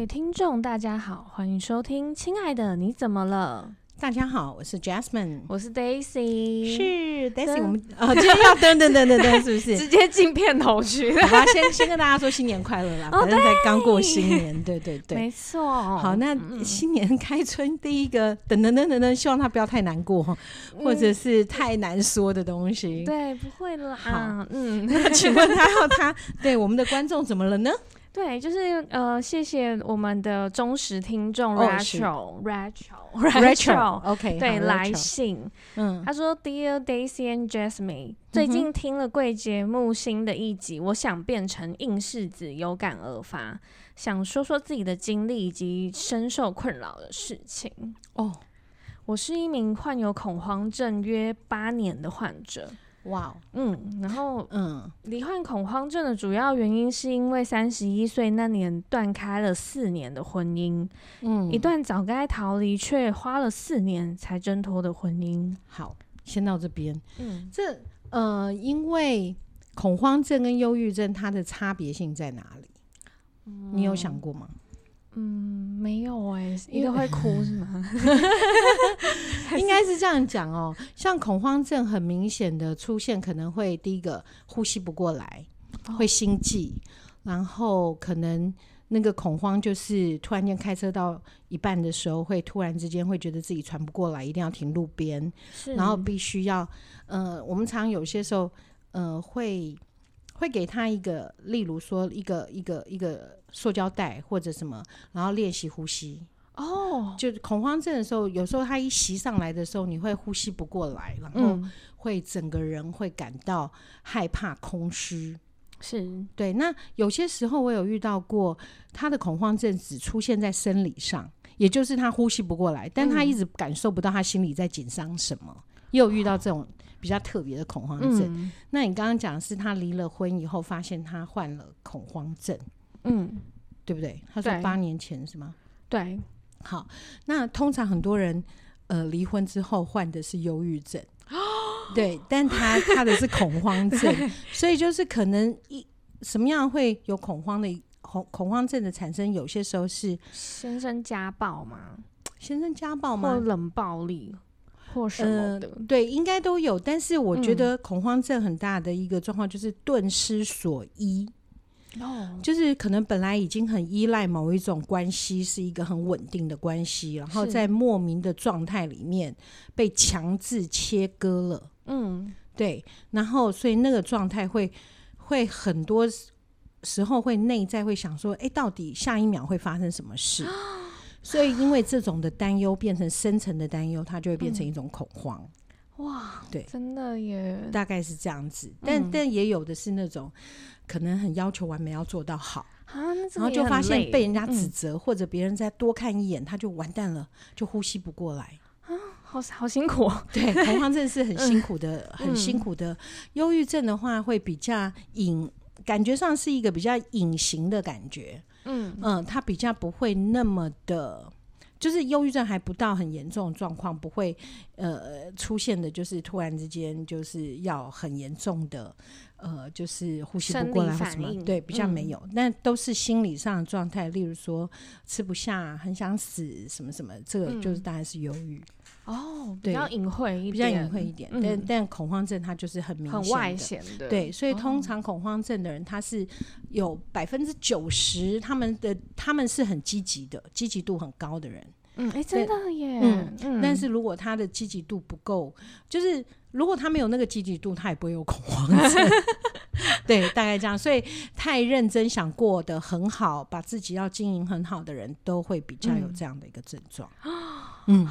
位听众，大家好，欢迎收听《亲爱的你怎么了》。大家好，我是 Jasmine，我是 Daisy，是 Daisy。我们啊，今天要噔噔噔噔噔，是不是？直接进片头曲。好吧，先先跟大家说新年快乐啦！反正才刚过新年，对对 对，没错。好，那新年开春第一个噔噔噔噔噔，希望他不要太难过，或者是太难说的东西。对，不会了。好，嗯，那请问他要他对我们的观众怎么了呢？对，就是呃，谢谢我们的忠实听众 Rachel，Rachel，Rachel，OK，对，来信，嗯，他说，Dear Daisy and Jasmine，最近听了贵节目新的一集，我想变成硬柿子，有感而发，想说说自己的经历以及深受困扰的事情。哦，我是一名患有恐慌症约八年的患者。哇嗯，然后，嗯，罹患恐慌症的主要原因是因为三十一岁那年断开了四年的婚姻，嗯，一段早该逃离却花了四年才挣脱的婚姻。好，先到这边，嗯，这呃，因为恐慌症跟忧郁症它的差别性在哪里？嗯，你有想过吗？嗯，没有哎、欸，一个会哭是吗？应该是这样讲哦。像恐慌症很明显的出现，可能会第一个呼吸不过来，会心悸，哦、然后可能那个恐慌就是突然间开车到一半的时候，会突然之间会觉得自己喘不过来，一定要停路边，然后必须要呃，我们常有些时候呃会。会给他一个，例如说一个一个一个塑胶袋或者什么，然后练习呼吸。哦，就恐慌症的时候，有时候他一袭上来的时候，你会呼吸不过来，然后会整个人会感到害怕、空虚。是对。那有些时候我有遇到过，他的恐慌症只出现在生理上，也就是他呼吸不过来，但他一直感受不到他心里在紧张什么。也有遇到这种。比较特别的恐慌症。嗯、那你刚刚讲的是他离了婚以后，发现他患了恐慌症，嗯，对不对？他说八年前是吗？对。好，那通常很多人呃离婚之后患的是忧郁症，哦、对，但他他的是恐慌症，所以就是可能一什么样会有恐慌的恐恐慌症的产生？有些时候是先生家暴吗？先生家暴吗？或冷暴力？或什么的，呃、对，应该都有。但是我觉得恐慌症很大的一个状况就是顿失所依，哦，就是可能本来已经很依赖某一种关系，是一个很稳定的关系，然后在莫名的状态里面被强制切割了。嗯，对，然后所以那个状态会会很多时候会内在会想说，哎，到底下一秒会发生什么事？所以，因为这种的担忧变成深层的担忧，它就会变成一种恐慌。嗯、哇，对，真的耶，大概是这样子。但、嗯、但也有的是那种可能很要求完美，要做到好啊，然后就发现被人家指责，嗯、或者别人再多看一眼，他就完蛋了，就呼吸不过来啊，好好辛苦。对，恐慌症是很辛苦的，嗯、很辛苦的。忧郁症的话，会比较隐，感觉上是一个比较隐形的感觉。嗯。嗯，他比较不会那么的，就是忧郁症还不到很严重的状况，不会呃出现的，就是突然之间就是要很严重的，呃，就是呼吸不过来或什么，对，比较没有，那、嗯、都是心理上的状态，例如说吃不下、很想死什么什么，这个就是当然是忧郁。嗯哦，比较隐晦一点，比较隐晦一点，但但恐慌症它就是很明显、很外显的，对，所以通常恐慌症的人，他是有百分之九十，他们的他们是很积极的，积极度很高的人。嗯，哎，真的耶。嗯，但是如果他的积极度不够，就是如果他没有那个积极度，他也不会有恐慌症。对，大概这样。所以太认真想过得很好，把自己要经营很好的人，都会比较有这样的一个症状。嗯。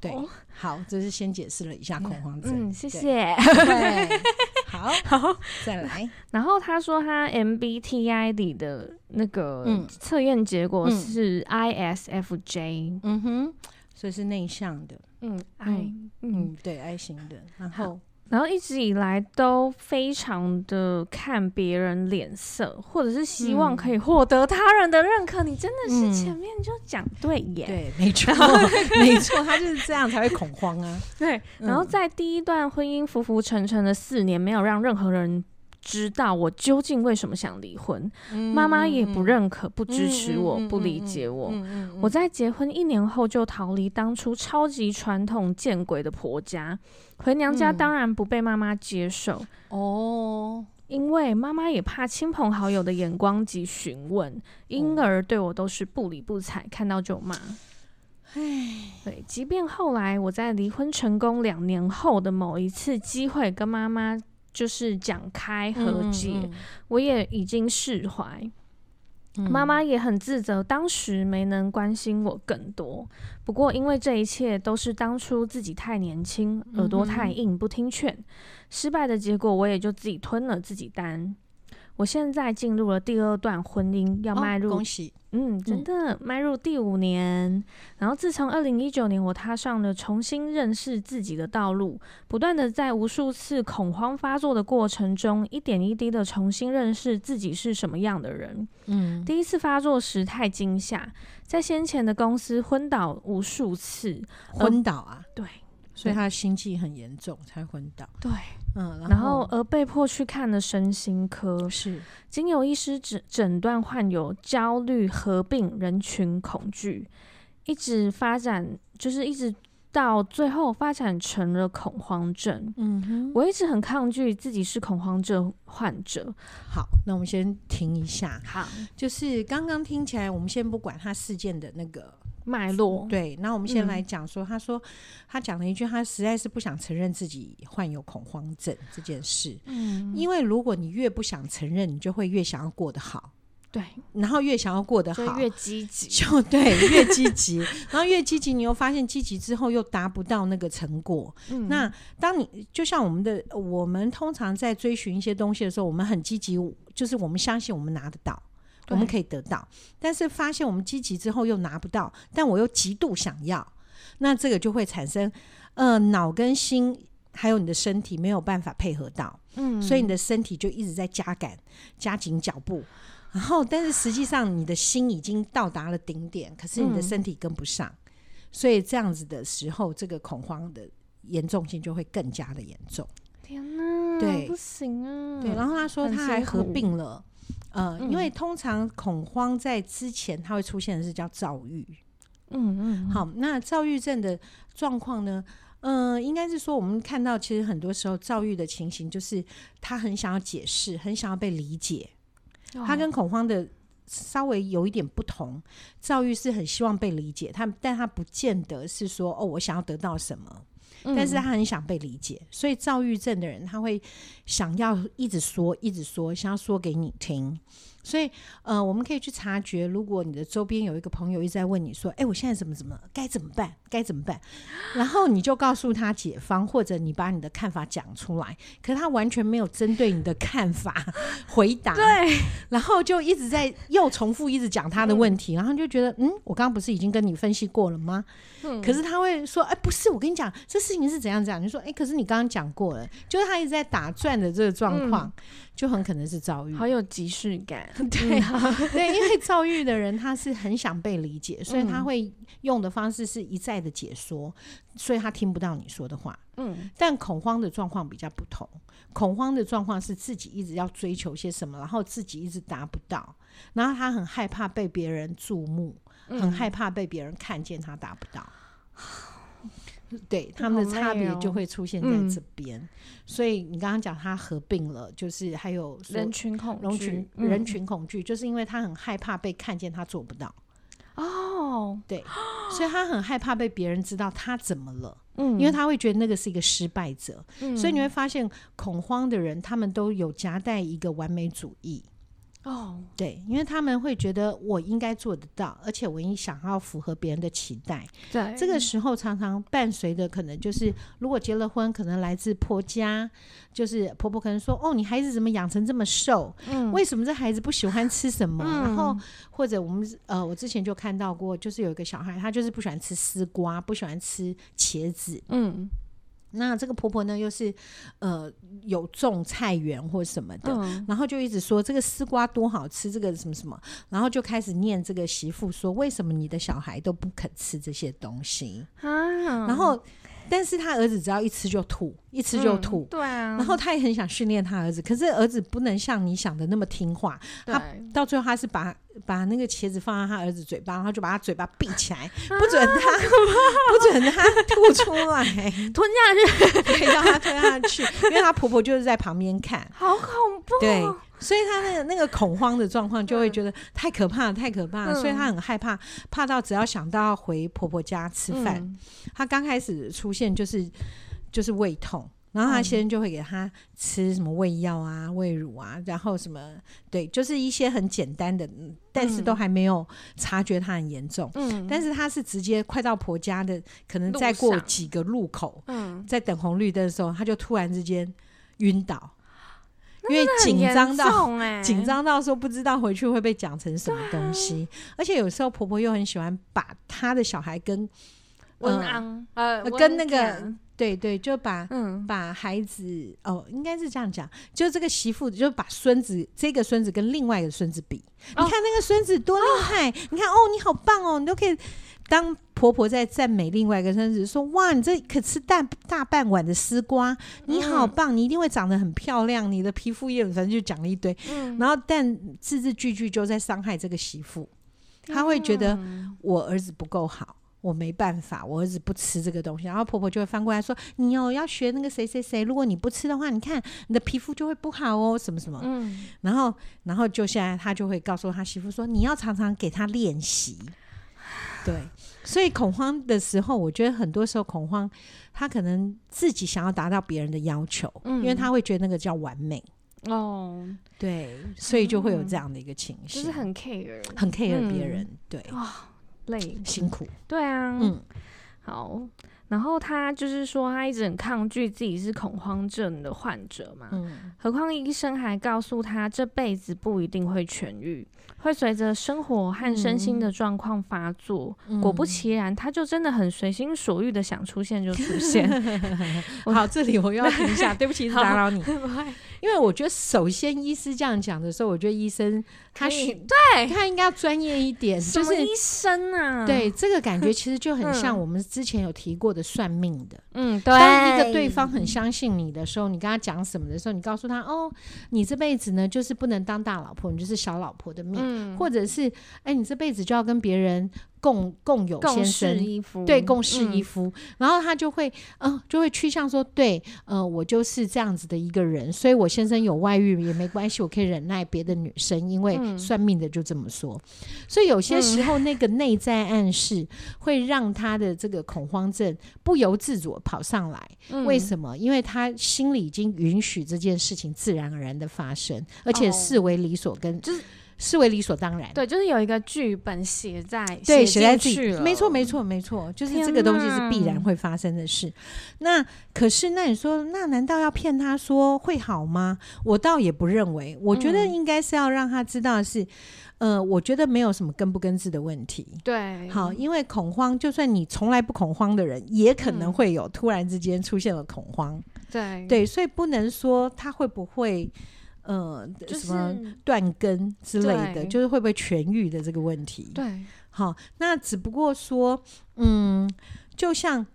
对，好，这是先解释了一下恐慌症。嗯，谢谢。对，好，好，再来。然后他说他 MBTI 里的那个测验结果是 ISFJ。嗯哼，所以是内向的。嗯，I，嗯，对，I 型的。然后。然后一直以来都非常的看别人脸色，或者是希望可以获得他人的认可。嗯、你真的是前面就讲对耶，嗯、对，没 错，没错，他就是这样才会恐慌啊。对，然后在第一段婚姻浮浮沉沉的四年，没有让任何人知道我究竟为什么想离婚，妈妈、嗯、也不认可、不支持我、嗯、不理解我。我在结婚一年后就逃离当初超级传统见鬼的婆家，回娘家当然不被妈妈接受、嗯、哦，因为妈妈也怕亲朋好友的眼光及询问，因而对我都是不理不睬，看到就骂。唉，对，即便后来我在离婚成功两年后的某一次机会跟妈妈就是讲开和解，嗯嗯、我也已经释怀。妈妈、嗯、也很自责，当时没能关心我更多。不过因为这一切都是当初自己太年轻，耳朵太硬，不听劝，失败的结果我也就自己吞了，自己担。我现在进入了第二段婚姻，要迈入、哦、恭喜，嗯，真的迈入第五年。嗯、然后自从二零一九年，我踏上了重新认识自己的道路，不断的在无数次恐慌发作的过程中，一点一滴的重新认识自己是什么样的人。嗯，第一次发作时太惊吓，在先前的公司昏倒无数次，昏倒啊，对。所以他心悸很严重，才昏倒。对，嗯，然后，而被迫去看了身心科，是经由医师诊诊断患有焦虑合并人群恐惧，一直发展，就是一直到最后发展成了恐慌症。嗯哼，我一直很抗拒自己是恐慌症患者。好，那我们先停一下。好，就是刚刚听起来，我们先不管他事件的那个。脉络对，那我们先来讲说，嗯、他说他讲了一句，他实在是不想承认自己患有恐慌症这件事。嗯，因为如果你越不想承认，你就会越想要过得好。对，然后越想要过得好，越积极，就对，越积极，然后越积极，你又发现积极之后又达不到那个成果。嗯、那当你就像我们的，我们通常在追寻一些东西的时候，我们很积极，就是我们相信我们拿得到。我们可以得到，但是发现我们积极之后又拿不到，但我又极度想要，那这个就会产生，呃，脑跟心还有你的身体没有办法配合到，嗯，所以你的身体就一直在加赶、加紧脚步，然后但是实际上你的心已经到达了顶点，可是你的身体跟不上，嗯，所以这样子的时候，这个恐慌的严重性就会更加的严重。天哪，对，不行啊，对，然后他说他还合并了。呃，因为通常恐慌在之前，它会出现的是叫躁郁。嗯嗯，好，那躁郁症的状况呢？嗯、呃，应该是说我们看到，其实很多时候躁郁的情形，就是他很想要解释，很想要被理解。他跟恐慌的稍微有一点不同，躁郁是很希望被理解，他但他不见得是说哦，我想要得到什么。但是他很想被理解，所以躁郁症的人他会想要一直说，一直说，想要说给你听。所以，呃，我们可以去察觉，如果你的周边有一个朋友一直在问你说：“哎，我现在怎么怎么，该怎么办？该怎么办？”然后你就告诉他解方，或者你把你的看法讲出来，可是他完全没有针对你的看法回答，对，然后就一直在又重复一直讲他的问题，然后就觉得，嗯，我刚刚不是已经跟你分析过了吗？嗯，可是他会说：“哎，不是，我跟你讲，这事情是怎样怎样。”你说：“哎，可是你刚刚讲过了。”就是他一直在打转的这个状况。嗯就很可能是遭遇，好有即视感。对啊，对，因为躁郁的人他是很想被理解，所以他会用的方式是一再的解说，所以他听不到你说的话。嗯，但恐慌的状况比较不同，恐慌的状况是自己一直要追求些什么，然后自己一直达不到，然后他很害怕被别人注目，很害怕被别人看见他达不到。对，他们的差别就会出现在这边，嗯、所以你刚刚讲他合并了，就是还有人群恐惧，人群人群恐惧，就是因为他很害怕被看见，他做不到。哦，对，所以他很害怕被别人知道他怎么了，嗯，因为他会觉得那个是一个失败者，嗯、所以你会发现恐慌的人，他们都有夹带一个完美主义。哦，对，因为他们会觉得我应该做得到，而且我应想要符合别人的期待。对，这个时候常常伴随的可能就是，如果结了婚，可能来自婆家，就是婆婆可能说：“哦，你孩子怎么养成这么瘦？嗯，为什么这孩子不喜欢吃什么？”嗯、然后或者我们呃，我之前就看到过，就是有一个小孩，他就是不喜欢吃丝瓜，不喜欢吃茄子。嗯。那这个婆婆呢，又是呃有种菜园或什么的，嗯、然后就一直说这个丝瓜多好吃，这个什么什么，然后就开始念这个媳妇说，为什么你的小孩都不肯吃这些东西啊？然后但是他儿子只要一吃就吐，一吃就吐。对啊。然后他也很想训练他儿子，可是儿子不能像你想的那么听话。他到最后他是把把那个茄子放在他儿子嘴巴，然后就把他嘴巴闭起来，不准他不准他吐出来，吞下去，对，让他吞下去。因为他婆婆就是在旁边看，好恐怖。对。所以他那个那个恐慌的状况，就会觉得太可怕了，太可怕了。所以他很害怕，怕到只要想到要回婆婆家吃饭，嗯、他刚开始出现就是就是胃痛，然后他先生就会给他吃什么胃药啊、胃乳啊，然后什么对，就是一些很简单的，但是都还没有察觉他很严重。嗯，但是他是直接快到婆家的，可能再过几个路口，嗯，在等红绿灯的时候，他就突然之间晕倒。因为紧张到 紧张到说不知道回去会被讲成什么东西，而且有时候婆婆又很喜欢把她的小孩跟文安呃跟那个对对，就把嗯。把孩子哦应该是这样讲，就这个媳妇就把孙子这个孙子跟另外一个孙子比，你看那个孙子多厉害，你看哦你好棒哦，你都可以。当婆婆在赞美另外一个孙子说：“哇，你这可吃大大半碗的丝瓜，你好棒，你一定会长得很漂亮，你的皮肤也很……反正就讲了一堆。嗯、然后，但字字句句就在伤害这个媳妇。她会觉得我儿子不够好，我没办法，我儿子不吃这个东西。然后婆婆就会翻过来说：你哦，要学那个谁谁谁，如果你不吃的话，你看你的皮肤就会不好哦，什么什么。嗯，然后，然后就现在她就会告诉她媳妇说：你要常常给她练习。”对，所以恐慌的时候，我觉得很多时候恐慌，他可能自己想要达到别人的要求，嗯，因为他会觉得那个叫完美哦，对，所以就会有这样的一个情绪，就是很 care，很 care 别人，对，哇，累，辛苦，对啊，嗯，好。然后他就是说，他一直很抗拒自己是恐慌症的患者嘛。嗯。何况医生还告诉他，这辈子不一定会痊愈，会随着生活和身心的状况发作。嗯。果不其然，他就真的很随心所欲的想出现就出现。好，这里我又要停一下，对不起，打扰你。因为我觉得，首先医师这样讲的时候，我觉得医生他是对他应该要专业一点，就是医生啊。对，这个感觉 其实就很像我们之前有提过的算命的。嗯，对。当一个对方很相信你的时候，你跟他讲什么的时候，你告诉他哦，你这辈子呢就是不能当大老婆，你就是小老婆的命，嗯、或者是哎，你这辈子就要跟别人。共共有先生，对，共侍一夫，嗯、然后他就会，嗯、呃，就会趋向说，对，呃，我就是这样子的一个人，所以我先生有外遇也没关系，我可以忍耐别的女生，因为算命的就这么说。嗯、所以有些时候那个内在暗示会让他的这个恐慌症不由自主跑上来。嗯、为什么？因为他心里已经允许这件事情自然而然的发生，而且视为理所跟、哦、就是。视为理所当然，对，就是有一个剧本写在对写在自己，没错，没错，没错，就是这个东西是必然会发生的事。那可是，那你说，那难道要骗他说会好吗？我倒也不认为，我觉得应该是要让他知道是，嗯、呃，我觉得没有什么根不根治的问题。对，好，因为恐慌，就算你从来不恐慌的人，也可能会有突然之间出现了恐慌。对，对，所以不能说他会不会。呃，就是、什么断根之类的，就是会不会痊愈的这个问题。对，好，那只不过说，嗯，就像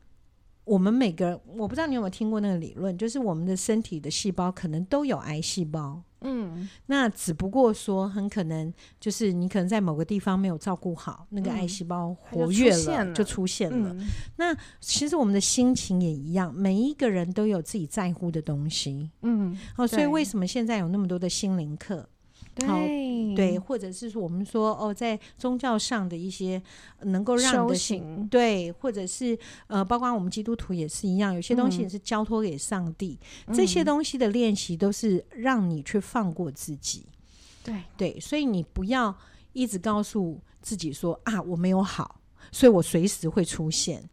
我们每个人，我不知道你有没有听过那个理论，就是我们的身体的细胞可能都有癌细胞。嗯，那只不过说，很可能就是你可能在某个地方没有照顾好，那个癌细胞活跃了，就出现了。那其实我们的心情也一样，每一个人都有自己在乎的东西。嗯，哦，所以为什么现在有那么多的心灵课？对对，或者是说我们说哦，在宗教上的一些能够让的行，对，或者是呃，包括我们基督徒也是一样，有些东西也是交托给上帝，嗯、这些东西的练习都是让你去放过自己。对对，所以你不要一直告诉自己说啊，我没有好，所以我随时会出现。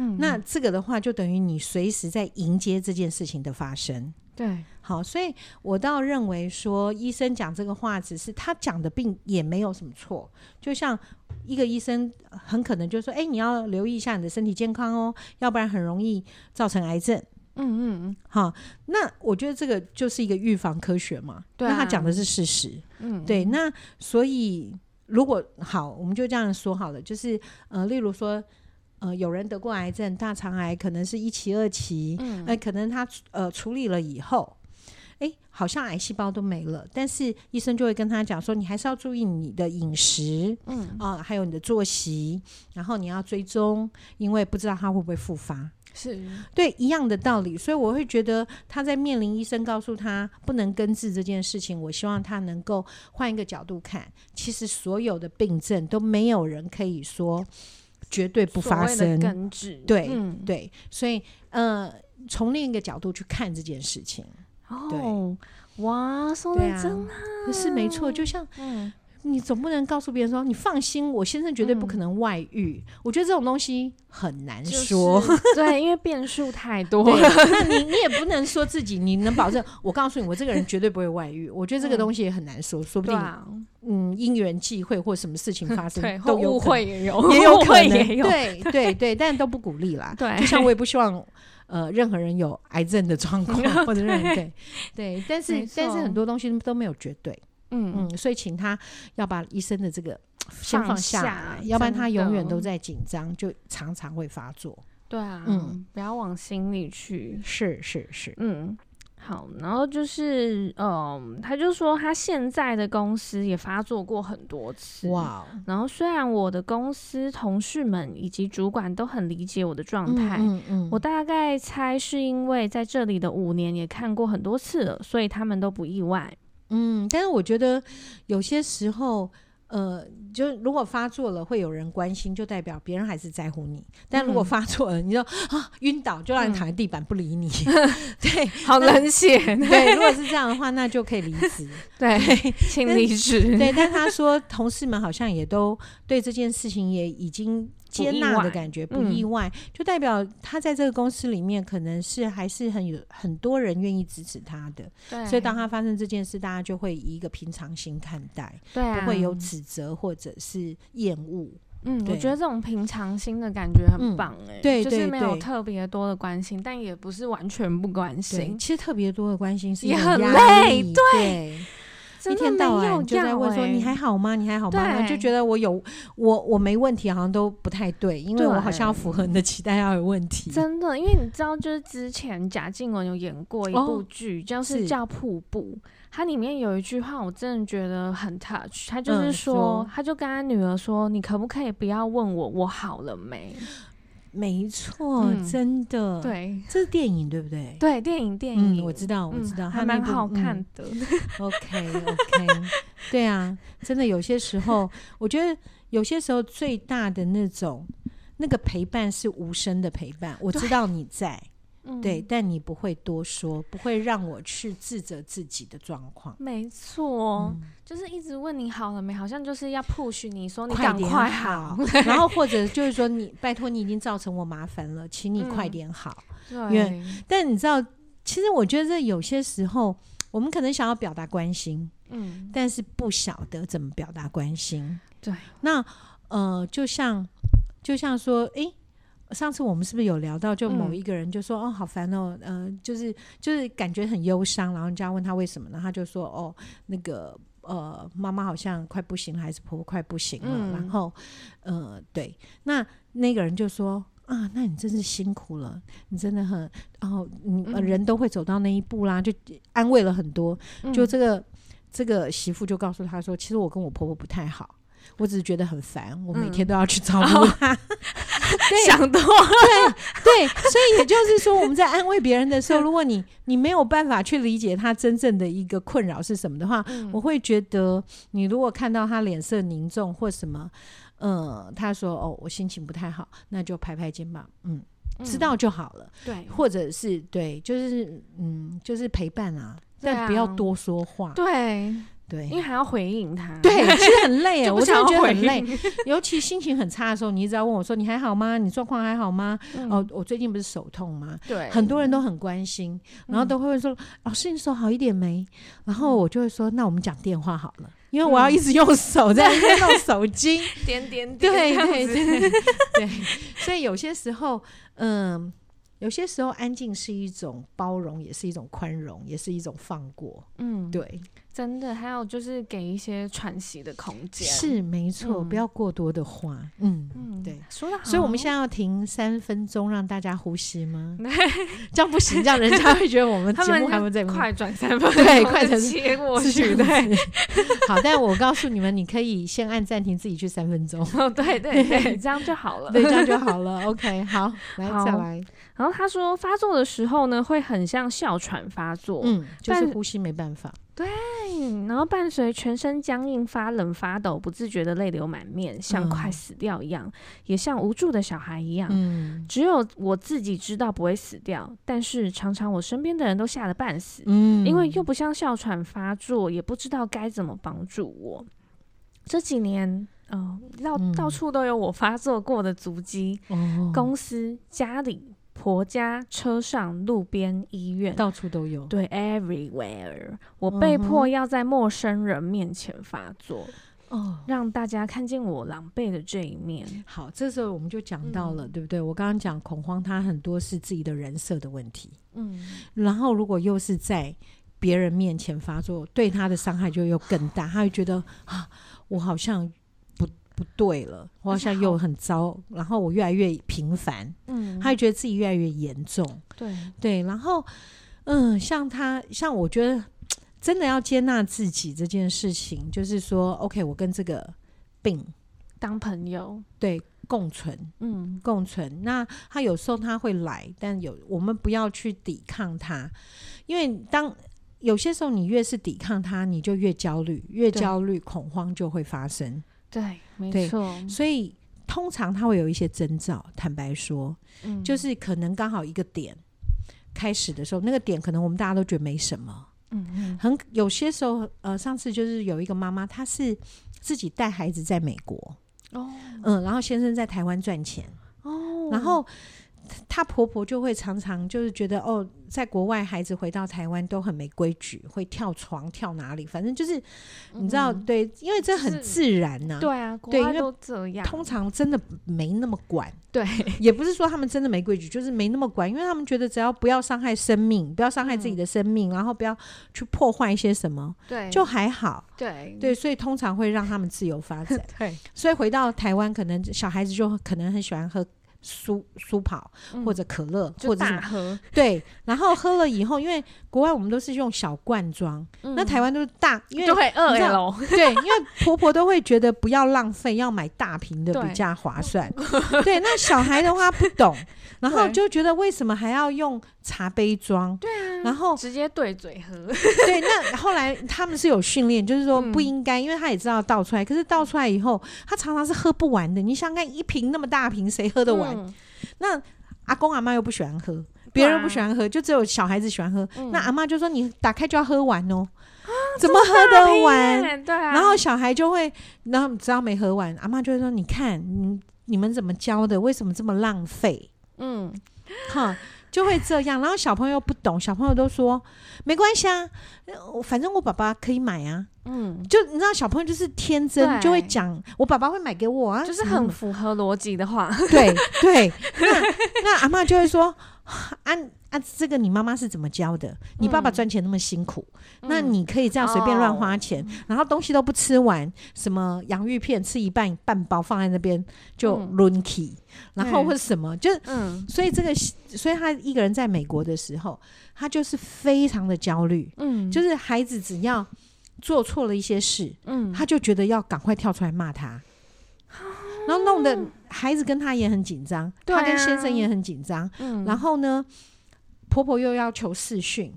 嗯，那这个的话，就等于你随时在迎接这件事情的发生。对，好，所以我倒认为说，医生讲这个话，只是他讲的，并也没有什么错。就像一个医生，很可能就说：“哎，你要留意一下你的身体健康哦，要不然很容易造成癌症。”嗯嗯嗯，好，那我觉得这个就是一个预防科学嘛。对啊，那他讲的是事实。嗯，对。那所以如果好，我们就这样说好了，就是呃，例如说。呃，有人得过癌症，大肠癌可能是一期、二期，嗯，那、呃、可能他呃处理了以后，哎，好像癌细胞都没了，但是医生就会跟他讲说，你还是要注意你的饮食，嗯啊、呃，还有你的作息，然后你要追踪，因为不知道他会不会复发，是对一样的道理，所以我会觉得他在面临医生告诉他不能根治这件事情，我希望他能够换一个角度看，其实所有的病症都没有人可以说。绝对不发生，根治。对、嗯、对，所以呃，从另一个角度去看这件事情，哦，对哇，说的真好，啊、是没错，就像嗯。你总不能告诉别人说，你放心，我先生绝对不可能外遇。嗯、我觉得这种东西很难说，就是、对，因为变数太多了。那你你也不能说自己，你能保证？我告诉你，我这个人绝对不会外遇。我觉得这个东西也很难说，说不定，啊、嗯，因缘际会或什么事情发生，对都有可能，也有，也有可能，也有对对对，但都不鼓励啦。对，就像我也不希望呃任何人有癌症的状况，或者任何对对，但是但是很多东西都没有绝对。嗯嗯，所以请他要把医生的这个先放下来，下要不然他永远都在紧张，就常常会发作。对啊，嗯，不要往心里去。是是是，嗯，好。然后就是，嗯，他就说他现在的公司也发作过很多次。哇！然后虽然我的公司同事们以及主管都很理解我的状态，嗯嗯，嗯，我大概猜是因为在这里的五年也看过很多次了，所以他们都不意外。嗯，但是我觉得有些时候，呃，就如果发作了，会有人关心，就代表别人还是在乎你。但如果发作了，嗯、你就啊晕倒，就让你躺在地板不理你，嗯、对，好冷血。对，如果是这样的话，那就可以离职。对，请离职。对，但他说同事们好像也都对这件事情也已经。接纳的感觉不意，外，就代表他在这个公司里面可能是还是很有很多人愿意支持他的。对，所以当他发生这件事，大家就会以一个平常心看待，对啊，不会有指责或者是厌恶。嗯，我觉得这种平常心的感觉很棒哎、欸嗯，对，就是没有特别多的关心，但也不是完全不关心。其实特别多的关心是也很累，对。对一天到晚就在问说，你还好吗？你还好吗？就觉得我有我我没问题，好像都不太对，因为我好像要符合你的期待，要有问题。真的，因为你知道，就是之前贾静雯有演过一部剧，就是叫《瀑布》，它里面有一句话，我真的觉得很 touch。他就是说，他就跟他女儿说：“你可不可以不要问我我好了没？”没错、嗯，真的，对，这是电影对不对？对，电影，电影，嗯、我知道，我知道，还蛮好看的。嗯、OK，OK，对啊，真的有些时候，我觉得有些时候最大的那种那个陪伴是无声的陪伴，我知道你在。对，但你不会多说，不会让我去自责自己的状况。没错、嗯，就是一直问你好了没，好像就是要 push 你说你赶快好，然后或者就是说你拜托你已经造成我麻烦了，请你快点好。嗯、对，但你知道，其实我觉得有些时候我们可能想要表达关心，嗯，但是不晓得怎么表达关心。对，那呃，就像就像说，诶。上次我们是不是有聊到，就某一个人就说：“嗯、哦，好烦哦，呃，就是就是感觉很忧伤。”然后人家问他为什么呢？他就说：“哦，那个呃，妈妈好像快不行了，还是婆婆快不行了。嗯”然后呃，对，那那个人就说：“啊，那你真是辛苦了，你真的很……然后你、呃、人都会走到那一步啦，就安慰了很多。嗯”就这个这个媳妇就告诉他说：“其实我跟我婆婆不太好。”我只是觉得很烦，我每天都要去照顾她。嗯、对想多了，对对，所以也就是说，我们在安慰别人的时候，如果你你没有办法去理解他真正的一个困扰是什么的话，嗯、我会觉得，你如果看到他脸色凝重或什么，嗯，他说哦，我心情不太好，那就拍拍肩膀，嗯，知道就好了。嗯、对，或者是对，就是嗯，就是陪伴啊，但不要多说话。对。对，因为还要回应他，对，其实很累哎，我真的觉得很累。尤其心情很差的时候，你一直要问我说：“你还好吗？你状况还好吗？”嗯、哦，我最近不是手痛吗？对，很多人都很关心，然后都会说：“嗯、老师，你手好一点没？”然后我就会说：“那我们讲电话好了，因为我要一直用手在弄手机，点点点，对对对对。所以有些时候，嗯，有些时候安静是一种包容，也是一种宽容，也是一种放过。嗯，对。真的，还有就是给一些喘息的空间，是没错，嗯、不要过多的话，嗯嗯，对，说得好。所以我们现在要停三分钟，让大家呼吸吗？这样不行，这样人家会觉得我们节目还会在快转三分钟，对，快转切过去，对。好，但我告诉你们，你可以先按暂停，自己去三分钟。哦，对对对，这样就好了，对，这样就好了。OK，好，来再来。然后他说，发作的时候呢，会很像哮喘发作，嗯，就是呼吸没办法。对，然后伴随全身僵硬、发冷、发抖，不自觉的泪流满面，像快死掉一样，嗯、也像无助的小孩一样。嗯，只有我自己知道不会死掉，但是常常我身边的人都吓得半死。嗯，因为又不像哮喘发作，也不知道该怎么帮助我。这几年，哦、呃，到到处都有我发作过的足迹，嗯、公司、家里。婆家、车上、路边、医院，到处都有。对，everywhere。我被迫要在陌生人面前发作，哦、uh，huh. 让大家看见我狼狈的这一面。好，这时候我们就讲到了，嗯、对不对？我刚刚讲恐慌，它很多是自己的人设的问题。嗯，然后如果又是在别人面前发作，对他的伤害就又更大。他会觉得啊，我好像。不对了，我好像又很糟，然后我越来越频繁，嗯，他就觉得自己越来越严重，对。对，然后嗯，像他，像我觉得真的要接纳自己这件事情，就是说，OK，我跟这个病当朋友，对，共存，嗯，共存。那他有时候他会来，但有我们不要去抵抗他，因为当有些时候你越是抵抗他，你就越焦虑，越焦虑，恐慌就会发生。对，没错。所以通常他会有一些征兆。坦白说，嗯，就是可能刚好一个点开始的时候，那个点可能我们大家都觉得没什么，嗯嗯。很有些时候，呃，上次就是有一个妈妈，她是自己带孩子在美国，哦，嗯，然后先生在台湾赚钱，哦，然后。她婆婆就会常常就是觉得哦，在国外孩子回到台湾都很没规矩，会跳床跳哪里，反正就是你知道，嗯、对，因为这很自然呐、啊。对啊，国外都这样。通常真的没那么管，对，也不是说他们真的没规矩，就是没那么管，因为他们觉得只要不要伤害生命，不要伤害自己的生命，嗯、然后不要去破坏一些什么，对，就还好。对对，所以通常会让他们自由发展。对，所以回到台湾，可能小孩子就可能很喜欢喝。舒舒跑或者可乐，或者是喝 对，然后喝了以后，因为国外我们都是用小罐装，那台湾都是大，因为就会饿了。对，因为婆婆都会觉得不要浪费，要买大瓶的比较 划算。对，那小孩的话不懂，然后就觉得为什么还要用茶杯装？对啊，然后直接对嘴喝。对，那后来他们是有训练，就是说不应该，因为他也知道倒出来，可是倒出来以后，他常常是喝不完的。你想看一瓶那么大瓶，谁喝得完？嗯、那阿公阿妈又不喜欢喝，别人不喜欢喝，就只有小孩子喜欢喝。嗯、那阿妈就说：“你打开就要喝完哦，啊、怎么喝得完？”对啊，然后小孩就会，然后只要没喝完，阿妈就会说：“你看，你你们怎么教的？为什么这么浪费？”嗯，哈。就会这样，然后小朋友不懂，小朋友都说没关系啊，反正我爸爸可以买啊。嗯，就你知道，小朋友就是天真，就会讲我爸爸会买给我啊，就是很符合逻辑的话。对对，那那阿妈就会说啊。啊，这个你妈妈是怎么教的？你爸爸赚钱那么辛苦，嗯、那你可以这样随便乱花钱，嗯、然后东西都不吃完，什么洋芋片吃一半半包放在那边就抡起，嗯、然后或者什么，对就嗯，所以这个，所以他一个人在美国的时候，他就是非常的焦虑，嗯，就是孩子只要做错了一些事，嗯，他。就觉得要赶快跳出来骂他，嗯、然后弄得孩子跟他也很紧张，他跟先生也很紧张，嗯，然后呢？婆婆又要求视讯。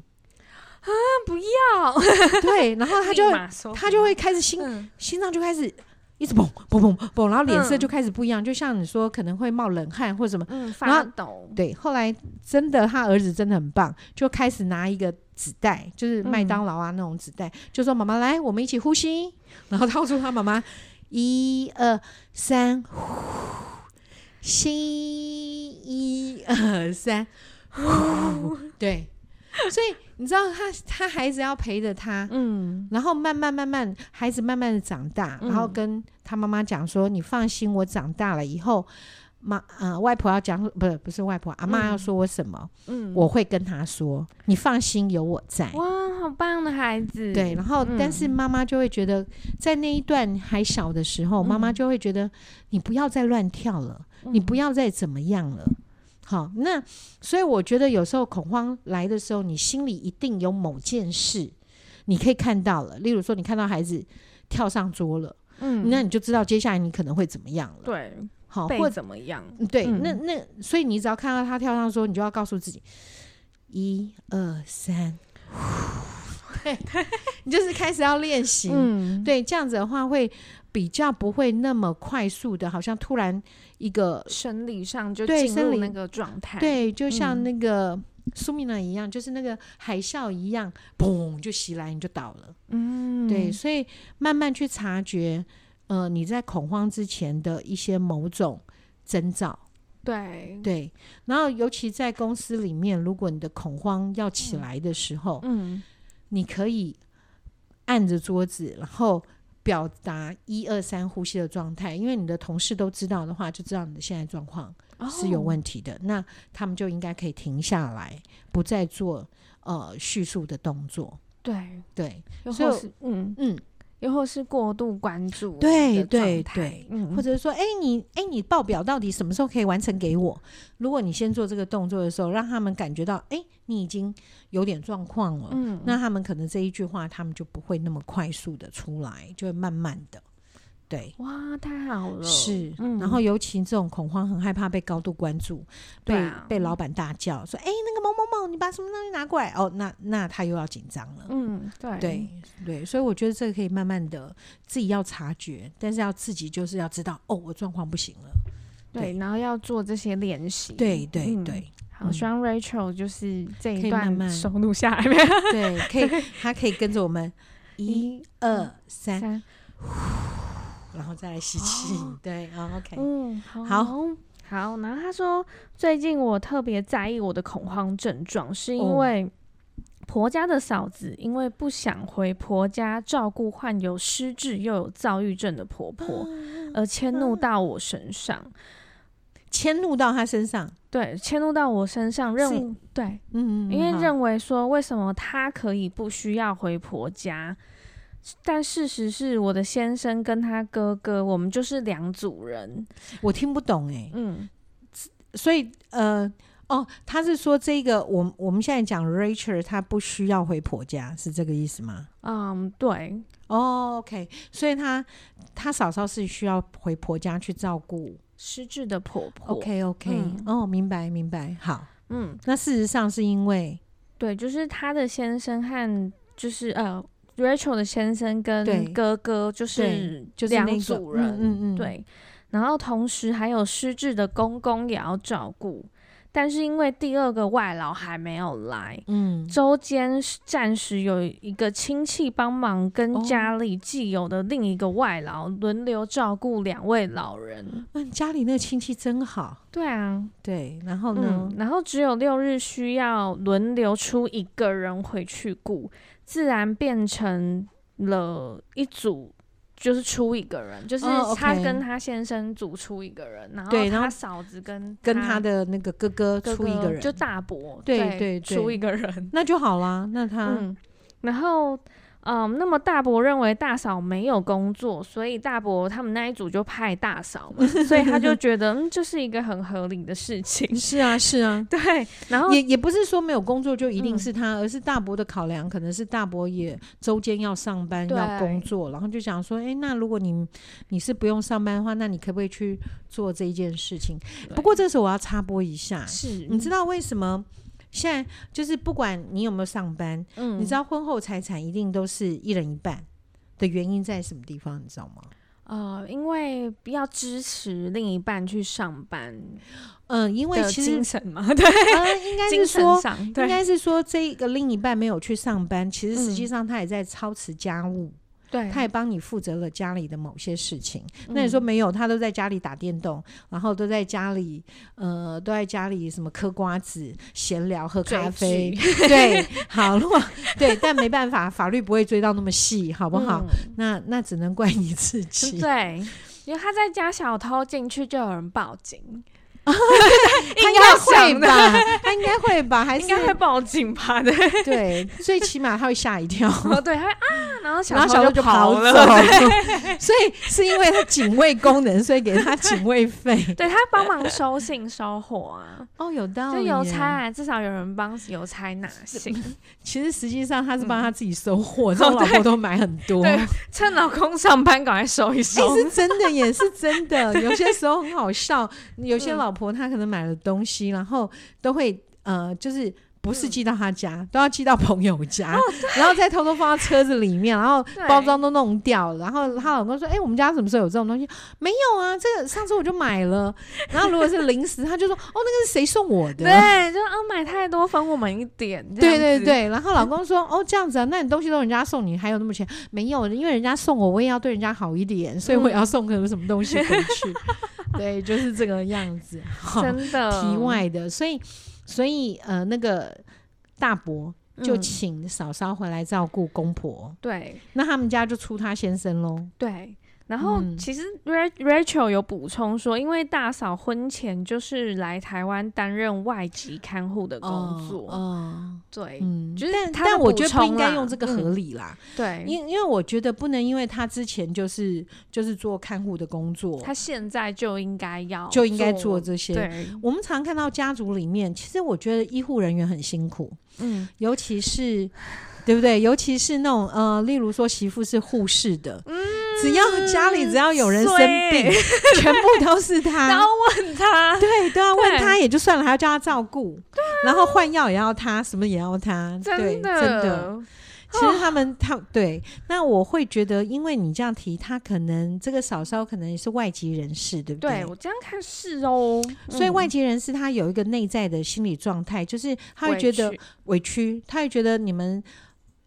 啊，不要。对，然后他就他就会开始心、嗯、心脏就开始一直砰砰砰砰，然后脸色就开始不一样，嗯、就像你说可能会冒冷汗或者什么，嗯，发抖。对，后来真的他儿子真的很棒，就开始拿一个纸袋，就是麦当劳啊那种纸袋，嗯、就说妈妈来，我们一起呼吸，然后掏出他妈妈一二三呼吸一二三。呼，对，所以你知道他他孩子要陪着他，嗯，然后慢慢慢慢孩子慢慢的长大，嗯、然后跟他妈妈讲说：“你放心，我长大了以后，妈，呃，外婆要讲，不是不是外婆，阿妈要说我什么，嗯，我会跟她说，你放心，有我在。哇，好棒的孩子。对，然后、嗯、但是妈妈就会觉得，在那一段还小的时候，妈妈就会觉得你不要再乱跳了，嗯、你不要再怎么样了。好，那所以我觉得有时候恐慌来的时候，你心里一定有某件事，你可以看到了，例如说你看到孩子跳上桌了，嗯，那你就知道接下来你可能会怎么样了。对。好，或怎么样？对，嗯、那那所以你只要看到他跳上桌，你就要告诉自己，一二三，对，你就是开始要练习。嗯，对，这样子的话会比较不会那么快速的，好像突然一个生理上就进入那个状态。对，就像那个苏米娜一样，就是那个海啸一样，砰就袭来，你就倒了。嗯，对，所以慢慢去察觉。呃，你在恐慌之前的一些某种征兆，对对，然后尤其在公司里面，如果你的恐慌要起来的时候，嗯，你可以按着桌子，然后表达一二三呼吸的状态，因为你的同事都知道的话，就知道你的现在状况是有问题的，哦、那他们就应该可以停下来，不再做呃叙述的动作。对对，所以嗯嗯。又或是过度关注，对对对，嗯、或者是说，哎、欸，你哎、欸，你报表到底什么时候可以完成给我？如果你先做这个动作的时候，让他们感觉到，哎、欸，你已经有点状况了，嗯，那他们可能这一句话，他们就不会那么快速的出来，就会慢慢的。对，哇，太好了！是，嗯、然后尤其这种恐慌，很害怕被高度关注，被、啊、被老板大叫说：“哎、欸，那个某某某，你把什么东西拿过来？”哦，那那他又要紧张了。嗯，对对对，所以我觉得这个可以慢慢的自己要察觉，但是要自己就是要知道，哦，我状况不行了。对，对然后要做这些练习。对对对，好，嗯、希望 Rachel 就是这一段慢慢收录下来。对，可以，他可以跟着我们一二三。然后再来吸气，哦、对，好，OK，嗯，好，好，好。然后他说，最近我特别在意我的恐慌症状，是因为婆家的嫂子因为不想回婆家照顾患有失智又有躁郁症的婆婆，而迁怒到我身上，迁怒到她身上，对，迁怒到我身上，认是对，嗯，因为认为说，为什么她可以不需要回婆家？但事实是，我的先生跟他哥哥，我们就是两组人。我听不懂哎、欸，嗯，所以呃，哦，他是说这个，我我们现在讲 Rachel，他不需要回婆家，是这个意思吗？嗯，对。哦，OK，所以他他嫂嫂是需要回婆家去照顾失智的婆婆。OK，OK，、okay, okay, 嗯、哦，明白明白。好，嗯，那事实上是因为，对，就是他的先生和就是呃。Rachel 的先生跟哥哥就是就是两组人，嗯嗯，对，然后同时还有失智的公公也要照顾，但是因为第二个外劳还没有来，嗯，周间暂时有一个亲戚帮忙，跟家里既有的另一个外劳轮流照顾两位老人。嗯，家里那个亲戚真好。对啊，对，然后呢，嗯，然后只有六日需要轮流出一个人回去顾。自然变成了一组，就是出一个人，就是他跟他先生组出一个人，然后他嫂子跟跟他的那个哥哥出一个人，就大伯对对，对出一个人，那就好啦。那他，嗯，然后。嗯，那么大伯认为大嫂没有工作，所以大伯他们那一组就派大嫂嘛，所以他就 觉得嗯，这是一个很合理的事情。是啊，是啊，对。然后也也不是说没有工作就一定是他，嗯、而是大伯的考量可能是大伯也周间要上班要工作，然后就想说，哎、欸，那如果你你是不用上班的话，那你可不可以去做这一件事情？不过这时候我要插播一下，是你知道为什么？现在就是不管你有没有上班，嗯，你知道婚后财产一定都是一人一半的原因在什么地方？你知道吗？呃，因为要支持另一半去上班，嗯、呃，因为其实精神嘛，对，呃、应该是说，应该是说这个另一半没有去上班，其实实际上他也在操持家务。嗯对，他也帮你负责了家里的某些事情。嗯、那你说没有，他都在家里打电动，然后都在家里，呃，都在家里什么嗑瓜子、闲聊、喝咖啡。对，好如果，对，但没办法，法律不会追到那么细，好不好？嗯、那那只能怪你自己。对，因为他在家小偷进去，就有人报警。应该会吧，他应该会吧，还是应该会报警吧？对对，最起码他会吓一跳。对，他会啊，然后小偷就跑了。所以是因为他警卫功能，所以给他警卫费。对他帮忙收信收货啊。哦，有道理。就邮差啊，至少有人帮邮差拿信。其实实际上他是帮他自己收货，这种老婆都买很多。趁老公上班赶快收一收。是真的，也是真的。有些时候很好笑，有些老婆她可能买了东西，然后都会呃，就是。不是寄到他家，嗯、都要寄到朋友家，哦、然后再偷偷放到车子里面，然后包装都弄掉了。然后她老公说：“哎、欸，我们家什么时候有这种东西？没有啊，这个上次我就买了。然后如果是零食，他就说：哦，那个是谁送我的？对，就啊，买太多分我们一点。对对对。然后老公说：哦，这样子啊，那你东西都人家送你，还有那么钱？没有，因为人家送我，我也要对人家好一点，所以我也要送个什么东西回去。嗯、对，就是这个样子。真的，题外的，所以。所以，呃，那个大伯就请嫂嫂回来照顾公婆。嗯、对，那他们家就出他先生喽。对。然后其实 Rachel 有补充说，因为大嫂婚前就是来台湾担任外籍看护的工作，嗯，对，嗯，但但我觉得不应该用这个合理啦，对，因因为我觉得不能因为他之前就是就是做看护的工作，他现在就应该要就应该做这些。对，我们常看到家族里面，其实我觉得医护人员很辛苦，嗯，尤其是。对不对？尤其是那种呃，例如说媳妇是护士的，嗯，只要家里只要有人生病，全部都是他，然后问他，对，都要问他也就算了，还要叫他照顾，对啊，然后换药也要他，什么也要他，真的，对，真的。其实他们，他对，那我会觉得，因为你这样提，他可能这个嫂嫂可能也是外籍人士，对不对？对，我这样看是哦，所以外籍人士他有一个内在的心理状态，就是他会觉得委屈，他会觉得你们。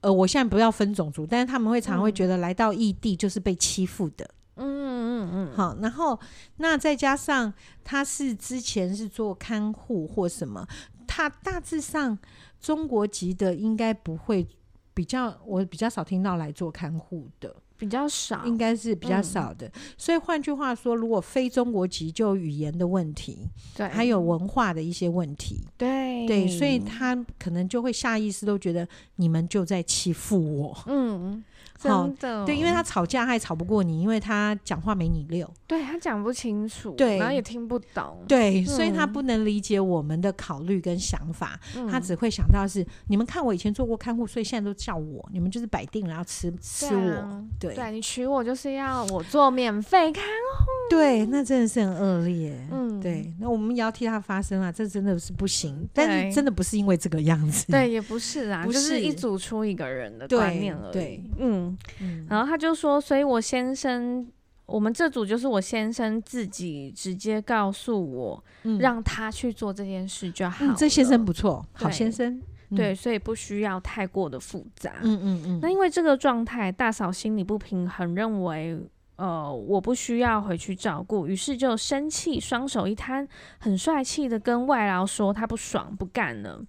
呃，我现在不要分种族，但是他们会常会觉得来到异地就是被欺负的。嗯嗯嗯嗯。好，然后那再加上他是之前是做看护或什么，他大致上中国籍的应该不会比较，我比较少听到来做看护的。比较少，应该是比较少的。嗯、所以换句话说，如果非中国籍，就语言的问题，对，还有文化的一些问题，对对，所以他可能就会下意识都觉得你们就在欺负我，嗯。真的，对，因为他吵架他也吵不过你，因为他讲话没你溜，对他讲不清楚，对，然后也听不懂，对，嗯、所以他不能理解我们的考虑跟想法，嗯、他只会想到是你们看我以前做过看护，所以现在都叫我，你们就是摆定了要吃吃我，对、你娶我就是要我做免费看护，对，那真的是很恶劣，嗯，对，那我们也要替他发声啊，这真的是不行，但是真的不是因为这个样子，对，也不是啊，不是就是一组出一个人的观念而已，对，嗯。嗯，然后他就说，所以我先生，我们这组就是我先生自己直接告诉我，嗯、让他去做这件事就好、嗯。这先生不错，好先生，对，所以不需要太过的复杂。嗯嗯嗯。嗯，那因为这个状态，大嫂心里不平衡，认为呃我不需要回去照顾，于是就生气，双手一摊，很帅气的跟外劳说他不爽，不干了。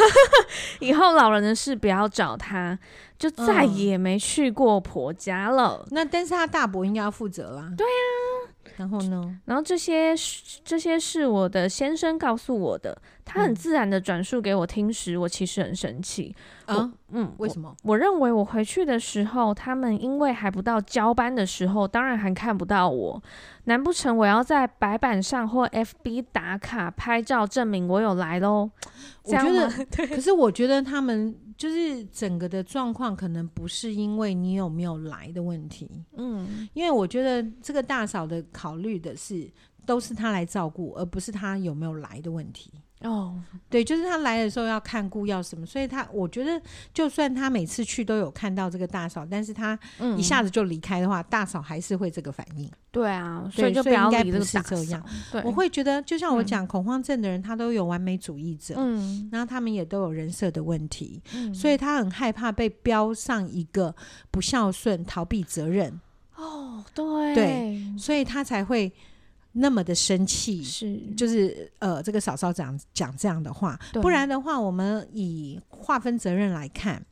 以后老人的事不要找他，就再也没去过婆家了。嗯、那但是他大伯应该要负责啦。对呀、啊。然后呢？然后这些这些是我的先生告诉我的，他很自然的转述给我听时，我其实很生气。啊嗯，为什么我？我认为我回去的时候，他们因为还不到交班的时候，当然还看不到我。难不成我要在白板上或 FB 打卡拍照证明我有来喽？我觉得，可是我觉得他们就是整个的状况，可能不是因为你有没有来的问题。嗯，因为我觉得这个大嫂的考虑的是，都是她来照顾，而不是她有没有来的问题。哦，对，就是他来的时候要看顾要什么，所以他我觉得，就算他每次去都有看到这个大嫂，但是他一下子就离开的话，嗯、大嫂还是会这个反应。对啊，所以就不要理这个大嫂。对，我会觉得，就像我讲，恐慌症的人他都有完美主义者，嗯，然后他们也都有人设的问题，嗯，所以他很害怕被标上一个不孝顺、逃避责任。哦，对，对，所以他才会。那么的生气，是。就是呃，这个嫂嫂讲讲这样的话，对。不然的话，我们以划分责任来看，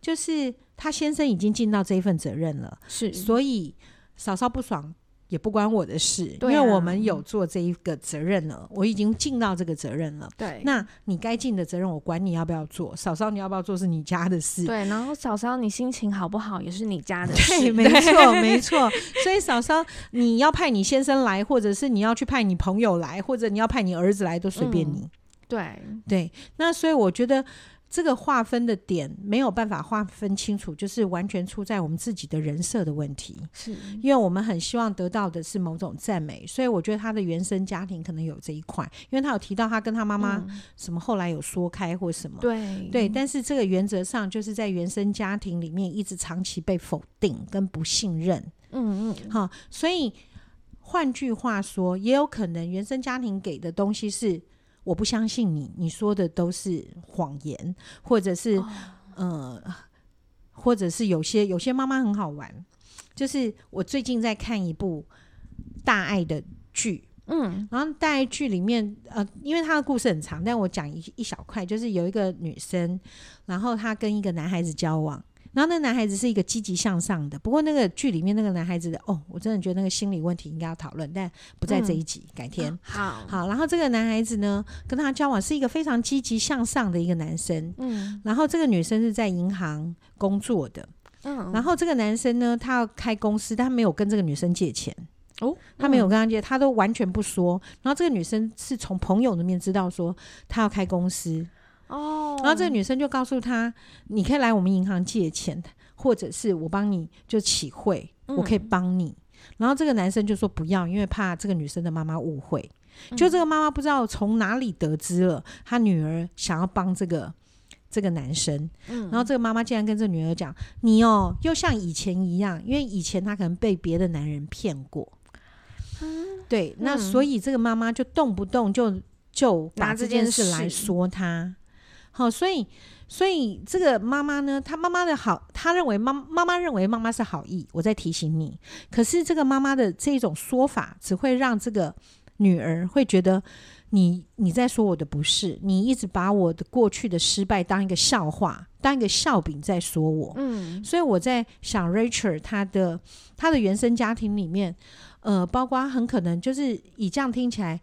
就是他先生已经尽到这一份责任了，是，所以嫂嫂不爽也不关我的事，因为我们有做这一个责任了，我已经尽到这个责任了。对，那你该尽的责任，我管你要不要做。嫂嫂，你要不要做是你家的事。对，然后嫂嫂，你心情好不好也是你家的事。对，没 错，没错。所以嫂嫂，你要派你先生来，或者是你要去派你朋友来，或者你要派你儿子来，都随便你。嗯、对，对。那所以我觉得。这个划分的点没有办法划分清楚，就是完全出在我们自己的人设的问题。是，因为我们很希望得到的是某种赞美，所以我觉得他的原生家庭可能有这一块，因为他有提到他跟他妈妈什么后来有说开或什么。对对，但是这个原则上就是在原生家庭里面一直长期被否定跟不信任。嗯嗯，好，所以换句话说，也有可能原生家庭给的东西是。我不相信你，你说的都是谎言，或者是、哦、呃，或者是有些有些妈妈很好玩，就是我最近在看一部大爱的剧，嗯，然后大爱剧里面呃，因为他的故事很长，但我讲一一小块，就是有一个女生，然后她跟一个男孩子交往。然后那个男孩子是一个积极向上的，不过那个剧里面那个男孩子的哦，我真的觉得那个心理问题应该要讨论，但不在这一集，嗯、改天。嗯、好，好。然后这个男孩子呢，跟他交往是一个非常积极向上的一个男生，嗯。然后这个女生是在银行工作的，嗯。然后这个男生呢，他要开公司，但他没有跟这个女生借钱，哦，他没有跟他借，他都完全不说。然后这个女生是从朋友那边知道说他要开公司。哦，然后这个女生就告诉他：“你可以来我们银行借钱，或者是我帮你就起汇，我可以帮你。嗯”然后这个男生就说不要，因为怕这个女生的妈妈误会。就这个妈妈不知道从哪里得知了她女儿想要帮这个这个男生，然后这个妈妈竟然跟这女儿讲：“你哦，又像以前一样，因为以前她可能被别的男人骗过。”对，那所以这个妈妈就动不动就就把这件事来说他。好，所以，所以这个妈妈呢，她妈妈的好，她认为妈妈妈认为妈妈是好意，我在提醒你。可是这个妈妈的这种说法，只会让这个女儿会觉得你你在说我的不是，你一直把我的过去的失败当一个笑话，当一个笑柄在说我。嗯，所以我在想，Rachel 她的她的原生家庭里面，呃，包括很可能就是以这样听起来。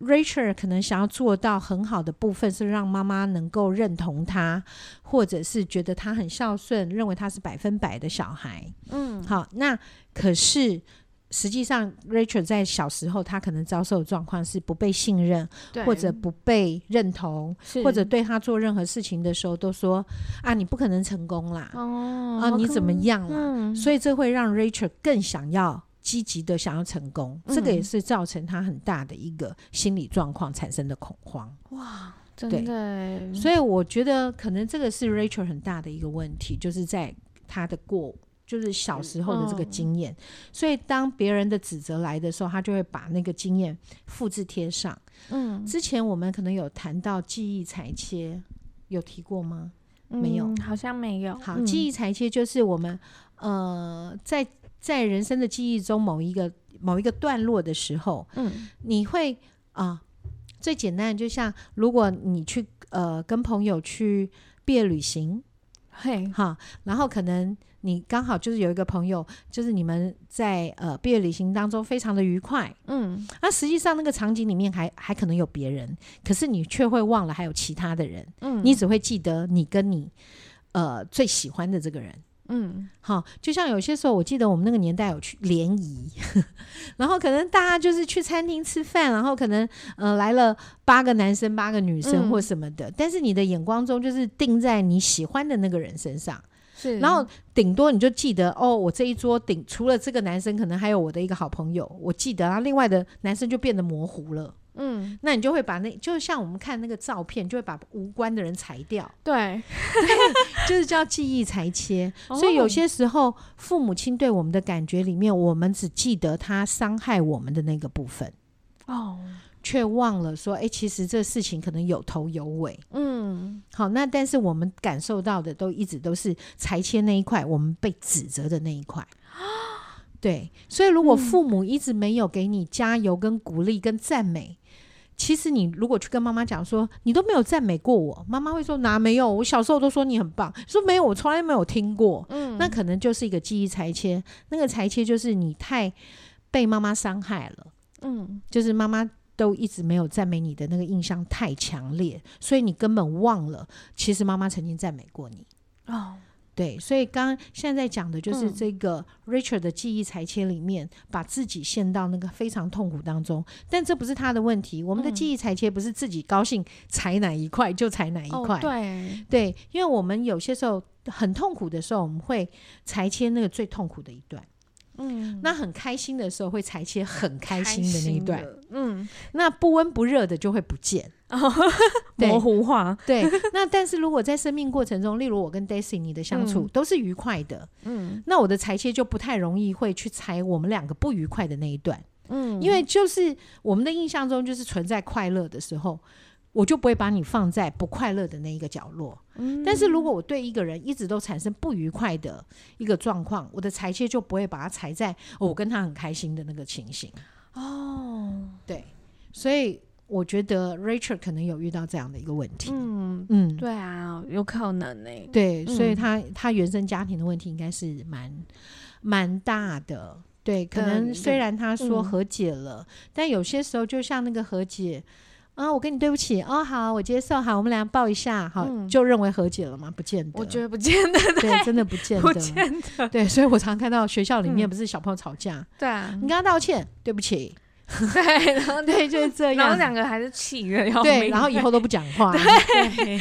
Rachel 可能想要做到很好的部分是让妈妈能够认同他，或者是觉得他很孝顺，认为他是百分百的小孩。嗯，好，那可是实际上 Rachel 在小时候，他可能遭受的状况是不被信任，或者不被认同，或者对他做任何事情的时候都说啊，你不可能成功啦，哦，啊，你怎么样啦？嗯，所以这会让 Rachel 更想要。积极的想要成功，这个也是造成他很大的一个心理状况产生的恐慌。哇，真的！所以我觉得可能这个是 Rachel 很大的一个问题，就是在他的过，就是小时候的这个经验。嗯、所以当别人的指责来的时候，他就会把那个经验复制贴上。嗯，之前我们可能有谈到记忆裁切，有提过吗？嗯、没有，好像没有。好，嗯、记忆裁切就是我们呃在。在人生的记忆中，某一个某一个段落的时候，嗯，你会啊、呃，最简单的，就像如果你去呃跟朋友去毕业旅行，嘿，哈，然后可能你刚好就是有一个朋友，就是你们在呃毕业旅行当中非常的愉快，嗯，那实际上那个场景里面还还可能有别人，可是你却会忘了还有其他的人，嗯，你只会记得你跟你呃最喜欢的这个人。嗯，好，就像有些时候，我记得我们那个年代有去联谊，然后可能大家就是去餐厅吃饭，然后可能呃来了八个男生、八个女生或什么的，嗯、但是你的眼光中就是定在你喜欢的那个人身上，是，然后顶多你就记得哦，我这一桌顶除了这个男生，可能还有我的一个好朋友，我记得，然后另外的男生就变得模糊了。嗯，那你就会把那，就像我们看那个照片，就会把无关的人裁掉。对，就是叫记忆裁切。哦、所以有些时候，父母亲对我们的感觉里面，我们只记得他伤害我们的那个部分，哦，却忘了说，哎、欸，其实这事情可能有头有尾。嗯，好，那但是我们感受到的都一直都是裁切那一块，我们被指责的那一块。对，所以如果父母一直没有给你加油、跟鼓励、跟赞美。其实你如果去跟妈妈讲说，你都没有赞美过我，妈妈会说哪没有？我小时候都说你很棒，说没有，我从来没有听过。嗯，那可能就是一个记忆裁切，那个裁切就是你太被妈妈伤害了，嗯，就是妈妈都一直没有赞美你的那个印象太强烈，所以你根本忘了，其实妈妈曾经赞美过你哦。对，所以刚刚现在在讲的就是这个 Richard 的记忆裁切里面，嗯、把自己陷到那个非常痛苦当中。但这不是他的问题，我们的记忆裁切不是自己高兴裁哪一块就裁哪一块。哦、对对，因为我们有些时候很痛苦的时候，我们会裁切那个最痛苦的一段。嗯，那很开心的时候会裁切很开心的那一段。嗯，那不温不热的就会不见。哦，模糊化，对。那但是如果在生命过程中，例如我跟 Daisy 你的相处都是愉快的，嗯，那我的裁切就不太容易会去裁我们两个不愉快的那一段，嗯，因为就是我们的印象中就是存在快乐的时候，我就不会把你放在不快乐的那一个角落。嗯，但是如果我对一个人一直都产生不愉快的一个状况，我的裁切就不会把它裁在我跟他很开心的那个情形。哦，对，所以。我觉得 Rachel 可能有遇到这样的一个问题。嗯嗯，对啊，有可能呢、欸。对，所以他他原生家庭的问题应该是蛮蛮大的。对，可能虽然他说和解了，嗯、但有些时候就像那个和解啊，我跟你对不起哦，好，我接受，好，我们俩抱一下，好，嗯、就认为和解了吗？不见得，我觉得不见得，对，对，真的不见 得，不见得。对，所以我常看到学校里面不是小朋友吵架，嗯、对啊，你跟他道歉，对不起。对，然后对，就是这样。然后两个还是气的要对，然后以后都不讲话。对，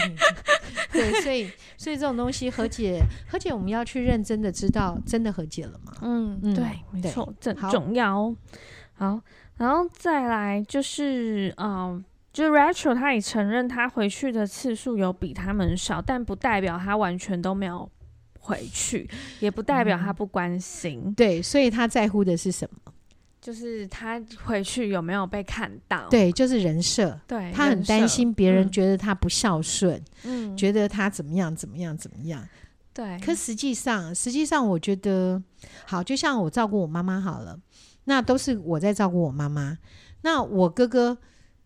对，所以，所以这种东西和解，和解，我们要去认真的知道，真的和解了吗？嗯，对，没错，这很重要。好，然后再来就是，嗯，就是 Rachel 他也承认他回去的次数有比他们少，但不代表他完全都没有回去，也不代表他不关心。对，所以他在乎的是什么？就是他回去有没有被看到？对，就是人设。对，他很担心别人觉得他不孝顺，嗯，觉得他怎么样怎么样怎么样。对，可实际上，实际上我觉得，好，就像我照顾我妈妈好了，那都是我在照顾我妈妈。那我哥哥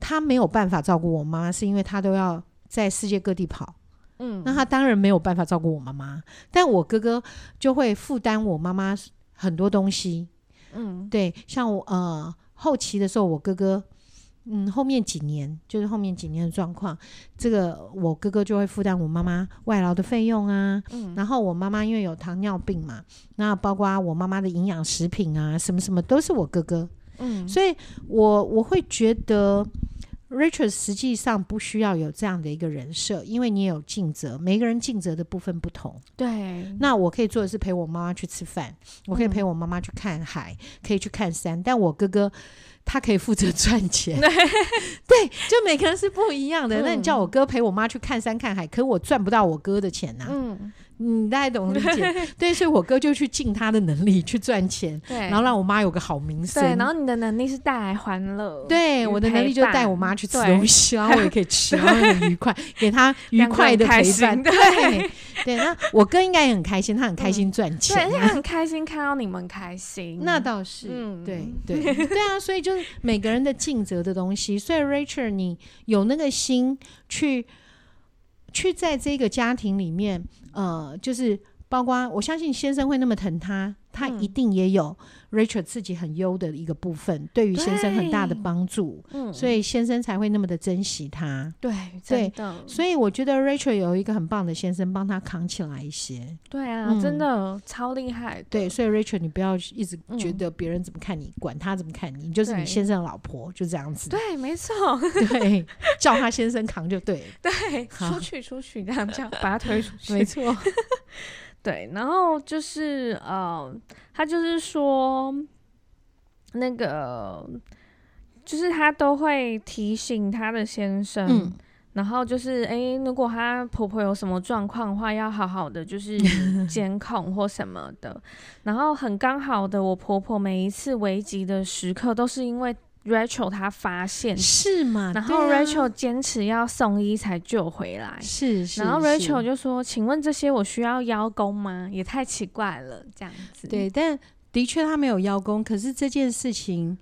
他没有办法照顾我妈妈，是因为他都要在世界各地跑，嗯，那他当然没有办法照顾我妈妈。但我哥哥就会负担我妈妈很多东西。嗯，对，像我呃后期的时候，我哥哥，嗯，后面几年就是后面几年的状况，这个我哥哥就会负担我妈妈外劳的费用啊，嗯，然后我妈妈因为有糖尿病嘛，那包括我妈妈的营养食品啊，什么什么都是我哥哥，嗯，所以我我会觉得。Richard 实际上不需要有这样的一个人设，因为你也有尽责，每个人尽责的部分不同。对，那我可以做的是陪我妈妈去吃饭，我可以陪我妈妈去看海，嗯、可以去看山，但我哥哥他可以负责赚钱。对，对，就每个人是不一样的。嗯、那你叫我哥陪我妈去看山看海，可我赚不到我哥的钱呐、啊。嗯。你大概懂理解，对，所以我哥就去尽他的能力去赚钱，对，然后让我妈有个好名声。对，然后你的能力是带来欢乐，对，我的能力就带我妈去吃东西，然后我也可以吃，然后很愉快，给她愉快的陪伴。对，对，那我哥应该也很开心，他很开心赚钱，对，他很开心看到你们开心。那倒是，对对对啊，所以就是每个人的尽责的东西，所以 Rachel，你有那个心去。去在这个家庭里面，呃，就是包括我相信先生会那么疼他，他一定也有 Rachel 自己很优的一个部分，对于先生很大的帮助，嗯，所以先生才会那么的珍惜他。对，对的。所以我觉得 Rachel 有一个很棒的先生帮他扛起来一些。对啊，真的超厉害。对，所以 Rachel 你不要一直觉得别人怎么看你，管他怎么看你，你就是你先生的老婆，就这样子。对，没错。对，叫他先生扛就对了。对，出去出去这样叫，把他推出去。没错。对，然后就是呃，他就是说，那个就是他都会提醒他的先生，嗯、然后就是哎，如果他婆婆有什么状况的话，要好好的就是 监控或什么的。然后很刚好的，我婆婆每一次危急的时刻都是因为。Rachel 她发现是吗？然后 Rachel 坚持要送医才救回来，是是。然后 Rachel 就说：“请问这些我需要邀功吗？也太奇怪了，这样子。”对，但的确他没有邀功。可是这件事情，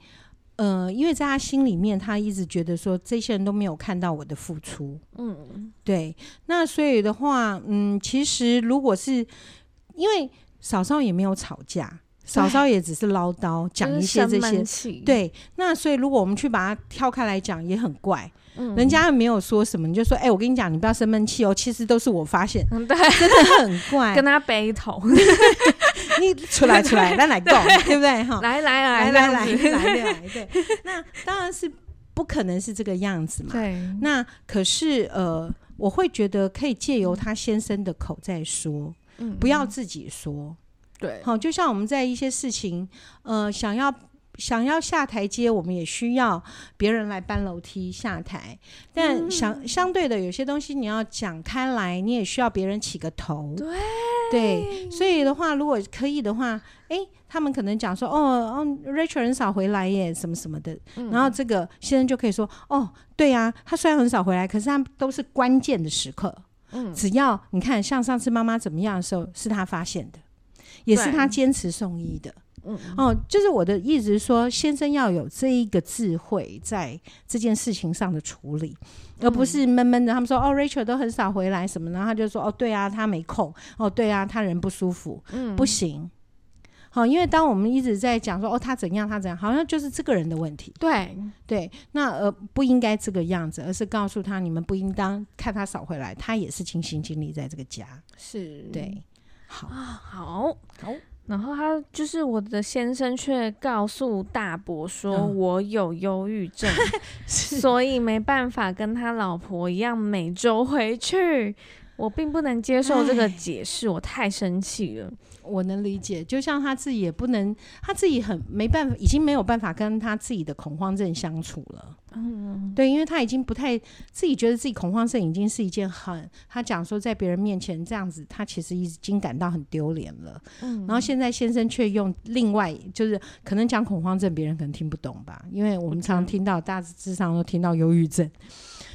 呃，因为在他心里面，他一直觉得说这些人都没有看到我的付出。嗯，对。那所以的话，嗯，其实如果是因为嫂嫂也没有吵架。嫂嫂也只是唠叨，讲一些这些，对。那所以，如果我们去把它挑开来讲，也很怪。嗯，人家没有说什么，你就说：“哎，我跟你讲，你不要生闷气哦。”其实都是我发现，对，真的很怪。跟他背头，你出来出来，来来搞，对 不对？哈，来来来来来来来，对。那当然是不可能是这个样子嘛。对。那可是呃，我会觉得可以借由他先生的口再说，嗯，不要自己说。对。好，就像我们在一些事情，呃，想要。想要下台阶，我们也需要别人来搬楼梯下台。但相相对的，有些东西你要讲开来，你也需要别人起个头。对对，所以的话，如果可以的话，哎，他们可能讲说，哦哦，Rachel 很少回来耶，什么什么的。嗯、然后这个先生就可以说，哦，对呀、啊，他虽然很少回来，可是他都是关键的时刻。嗯，只要你看，像上次妈妈怎么样的时候，是他发现的，也是他坚持送医的。嗯哦，就是我的意思是说，先生要有这一个智慧在这件事情上的处理，嗯、而不是闷闷的。他们说哦，Rachel 都很少回来什么，然后他就说哦，对啊，他没空。哦，对啊，他人不舒服。嗯，不行。好，因为当我们一直在讲说哦，他怎样，他怎样，好像就是这个人的问题。对对，那呃不应该这个样子，而是告诉他，你们不应当看他少回来，他也是尽心尽力在这个家。是对，好，好，好。然后他就是我的先生，却告诉大伯说我有忧郁症，嗯、所以没办法跟他老婆一样每周回去。我并不能接受这个解释，我太生气了。我能理解，就像他自己也不能，他自己很没办法，已经没有办法跟他自己的恐慌症相处了。嗯，对，因为他已经不太自己觉得自己恐慌症已经是一件很，他讲说在别人面前这样子，他其实已经感到很丢脸了。嗯，然后现在先生却用另外，就是可能讲恐慌症，别人可能听不懂吧，因为我们常常听到大致上都听到忧郁症，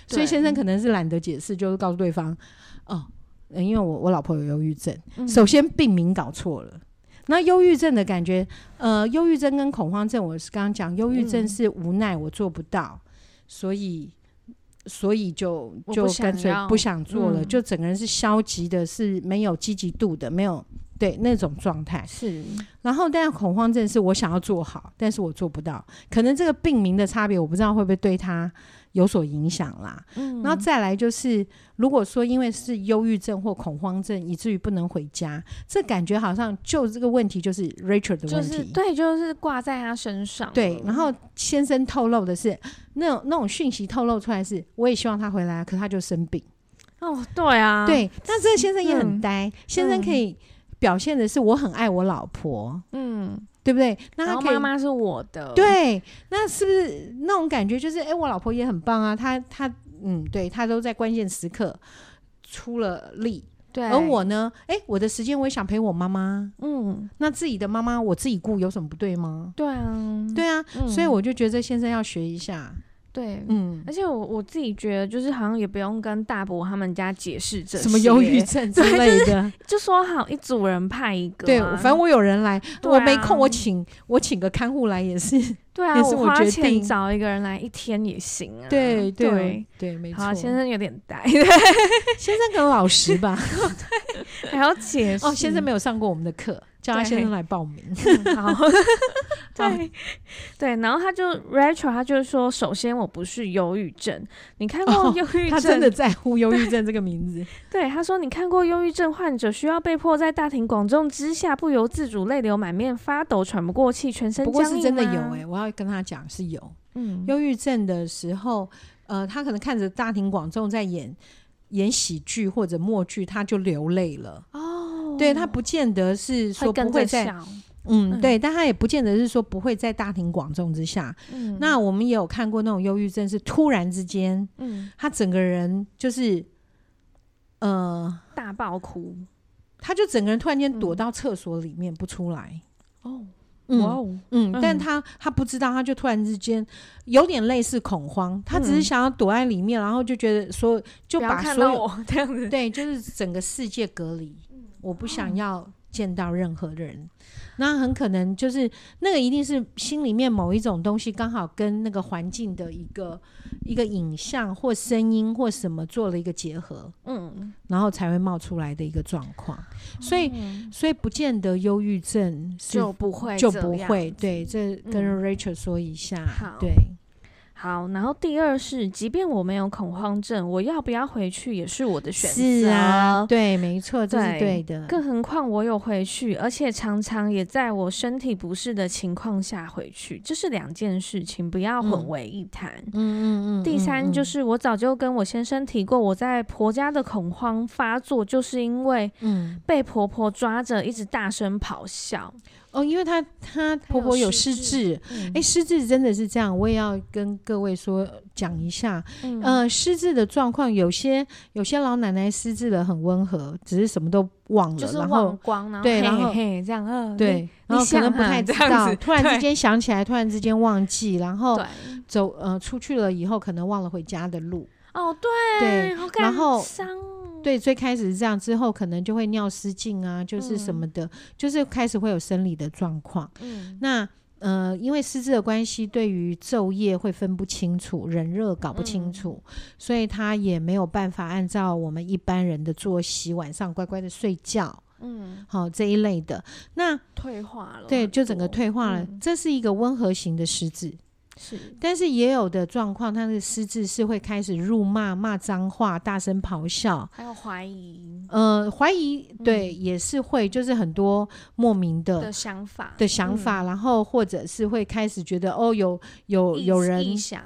所以先生可能是懒得解释，就是告诉对方哦。因为我我老婆有忧郁症，嗯、首先病名搞错了。那忧郁症的感觉，呃，忧郁症跟恐慌症，我是刚刚讲，忧郁症是无奈我做不到，嗯、所以所以就就干脆不想做了，嗯、就整个人是消极的，是没有积极度的，没有对那种状态。是，然后但恐慌症是我想要做好，但是我做不到，可能这个病名的差别，我不知道会不会对他。有所影响啦，嗯，然后再来就是，如果说因为是忧郁症或恐慌症，以至于不能回家，这感觉好像就这个问题就是 Rachel 的问题，就是、对，就是挂在他身上。对，然后先生透露的是那种那种讯息透露出来是，我也希望他回来，可他就生病。哦，对啊，对，那这个先生也很呆，嗯、先生可以表现的是我很爱我老婆，嗯。对不对？那他妈妈是我的。对，那是不是那种感觉？就是，哎，我老婆也很棒啊。她，她，嗯，对，她都在关键时刻出了力。对，而我呢？哎，我的时间我也想陪我妈妈。嗯，那自己的妈妈我自己顾有什么不对吗？对啊，对啊。嗯，所以我就觉得先生要学一下。对，嗯，而且我我自己觉得，就是好像也不用跟大伯他们家解释这什么忧郁症之类的，就是、就说好一组人派一个、啊，对，反正我有人来，啊、我没空，我请我请个看护来也是，对啊，也是我决定我找一个人来一天也行啊，对对对，对，没错。好，先生有点呆 先生可能老实吧，对，还要解释哦，先生没有上过我们的课。叫他先生来报名。嗯、好，对对，然后他就 Rachel，他就说：“首先，我不是忧郁症。你看过忧郁症、哦？他真的在乎忧郁症这个名字。对 ”对，他说：“你看过忧郁症患者需要被迫在大庭广众之下不由自主泪流满面、发抖、喘不过气、全身僵硬？”不过是真的有哎、欸，我要跟他讲是有。嗯，忧郁症的时候，呃，他可能看着大庭广众在演演喜剧或者默剧，他就流泪了。哦。对，他不见得是说不会在，嗯，嗯。对，但他也不见得是说不会在大庭广众之下。嗯，那我们也有看过那种忧郁症，是突然之间，嗯，他整个人就是，呃，大爆哭，他就整个人突然间躲到厕所里面不出来。哦，哇哦，嗯，但他他不知道，他就突然之间有点类似恐慌，他只是想要躲在里面，然后就觉得说就把所有这样子，对，就是整个世界隔离。我不想要见到任何人。那很可能就是那个，一定是心里面某一种东西刚好跟那个环境的一个一个影像或声音或什么做了一个结合，嗯，然后才会冒出来的一个状况。所以，嗯、所以不见得忧郁症就不会就不会。对，这跟 Rachel 说一下，嗯、对。好，然后第二是，即便我没有恐慌症，我要不要回去也是我的选择。是啊，对，没错，这是对的。更何况我有回去，而且常常也在我身体不适的情况下回去，这是两件事情，不要混为一谈。嗯嗯嗯。第三就是，我早就跟我先生提过，我在婆家的恐慌发作，就是因为嗯被婆婆抓着一直大声咆哮。哦，因为她她婆婆有失智，哎，失智真的是这样，我也要跟各位说讲一下。嗯、呃，失智的状况，有些有些老奶奶失智的很温和，只是什么都忘了，就是忘光，然后对，然后嘿这样，嗯，对，然后可能不太知道，突然之间想起来，突然之间忘记，然后走呃出去了以后，可能忘了回家的路。哦，对，对，然后。对，最开始是这样，之后可能就会尿失禁啊，就是什么的，嗯、就是开始会有生理的状况。嗯，那呃，因为失智的关系，对于昼夜会分不清楚，人热搞不清楚，嗯、所以他也没有办法按照我们一般人的作息，晚上乖乖的睡觉。嗯，好、哦、这一类的，那退化了，对，就整个退化了。嗯、这是一个温和型的失智。是，但是也有的状况，他的失智是会开始辱骂、骂脏话、大声咆哮，还有怀疑。呃，怀疑对，嗯、也是会，就是很多莫名的的想法的想法，嗯、然后或者是会开始觉得哦，有有有人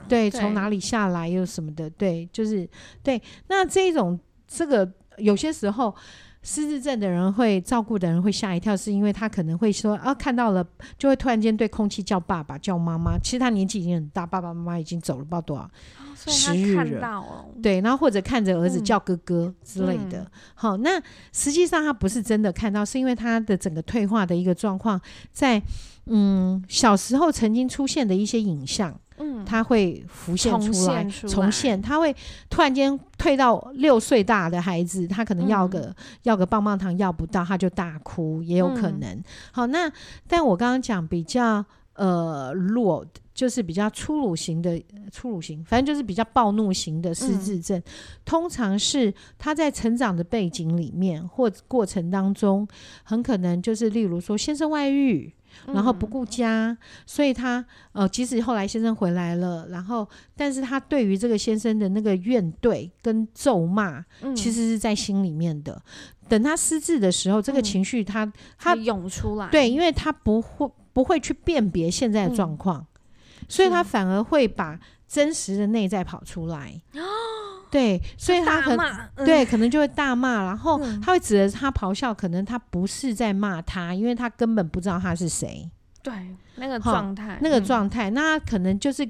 对从哪里下来又什么的，对，就是对。那这种这个有些时候。失智症的人会照顾的人会吓一跳，是因为他可能会说啊，看到了就会突然间对空气叫爸爸叫妈妈。其实他年纪已经很大，爸爸妈妈已经走了不知道多少时日了。对，然后或者看着儿子叫哥哥之类的。嗯、好，那实际上他不是真的看到，是因为他的整个退化的一个状况，在嗯小时候曾经出现的一些影像。嗯，他会浮现出来，重现，他会突然间退到六岁大的孩子，他可能要个、嗯、要个棒棒糖要不到，他就大哭，也有可能。嗯、好，那但我刚刚讲比较呃弱，就是比较粗鲁型的粗鲁型，反正就是比较暴怒型的失智症，嗯、通常是他在成长的背景里面或过程当中，很可能就是例如说先生外遇。然后不顾家，嗯、所以他呃，即使后来先生回来了，然后，但是他对于这个先生的那个怨怼跟咒骂，嗯、其实是在心里面的。等他失智的时候，这个情绪他、嗯、他涌出来，对，因为他不会不会去辨别现在的状况，嗯、所以他反而会把真实的内在跑出来。哦 对，所以他很对，可能就会大骂，然后他会指着他咆哮，可能他不是在骂他，因为他根本不知道他是谁。对，那个状态，那个状态，那他可能就是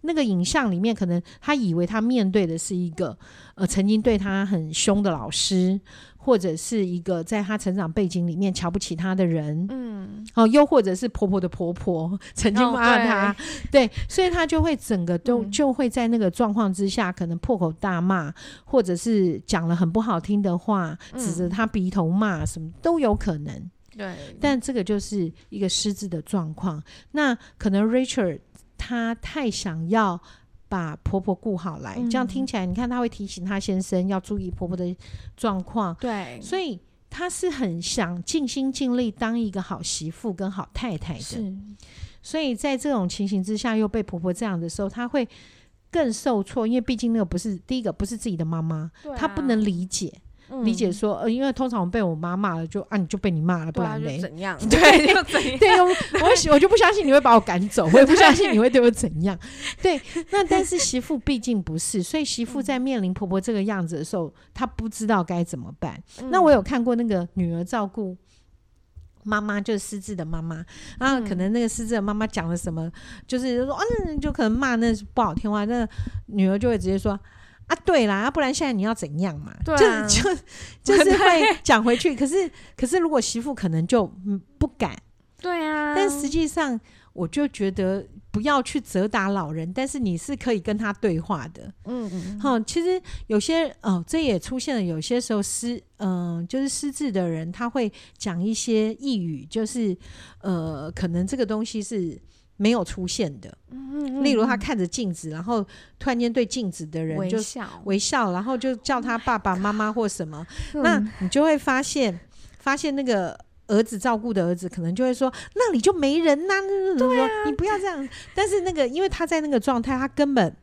那个影像里面，可能他以为他面对的是一个呃曾经对他很凶的老师。或者是一个在他成长背景里面瞧不起他的人，嗯，哦，又或者是婆婆的婆婆曾经骂他，哦、对，对，所以他就会整个都就会在那个状况之下，可能破口大骂，或者是讲了很不好听的话，指着他鼻头骂，什么都有可能。对，但这个就是一个失智的状况。那可能 Richard 他太想要。把婆婆顾好来，这样听起来，你看她会提醒她先生要注意婆婆的状况。对，所以她是很想尽心尽力当一个好媳妇跟好太太的。是，所以在这种情形之下，又被婆婆这样的时候，她会更受挫，因为毕竟那个不是第一个，不是自己的妈妈，她不能理解。理解说，呃，因为通常我被我妈骂了，就啊，你就被你骂了，不然嘞，怎样？对，又怎样？对，我我就不相信你会把我赶走，我也不 相信你会对我怎样。对，那但是媳妇毕竟不是，所以媳妇在面临婆婆这个样子的时候，她不知道该怎么办。那我有看过那个女儿照顾妈妈，就是失智的妈妈，然后可能那个失智的妈妈讲了什么，就是说，嗯，就可能骂那不好听话，那女儿就会直接说。啊，对啦，啊，不然现在你要怎样嘛？对啊，就就 就是会讲回去。可是可是，如果媳妇可能就不敢。对啊。但实际上，我就觉得不要去责打老人，但是你是可以跟他对话的。嗯嗯，好，其实有些哦，这也出现了，有些时候失嗯、呃，就是失智的人，他会讲一些呓语，就是呃，可能这个东西是没有出现的。例如他看着镜子，然后突然间对镜子的人就微笑，微笑，然后就叫他爸爸妈妈或什么，那你就会发现，发现那个。儿子照顾的儿子可能就会说：“那里就没人呐。”对啊，你不要这样。但是那个，因为他在那个状态，他根本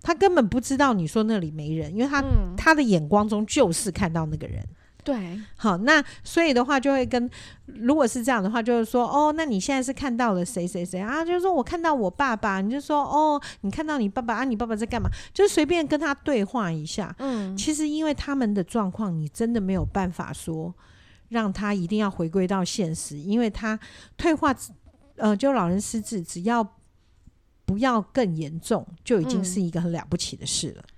他根本不知道你说那里没人，因为他、嗯、他的眼光中就是看到那个人。对，好，那所以的话就会跟，如果是这样的话，就是说，哦，那你现在是看到了谁谁谁啊？就是说我看到我爸爸，你就说，哦，你看到你爸爸啊？你爸爸在干嘛？就是随便跟他对话一下。嗯，其实因为他们的状况，你真的没有办法说。让他一定要回归到现实，因为他退化，呃，就老人失智，只要不要更严重，就已经是一个很了不起的事了。嗯、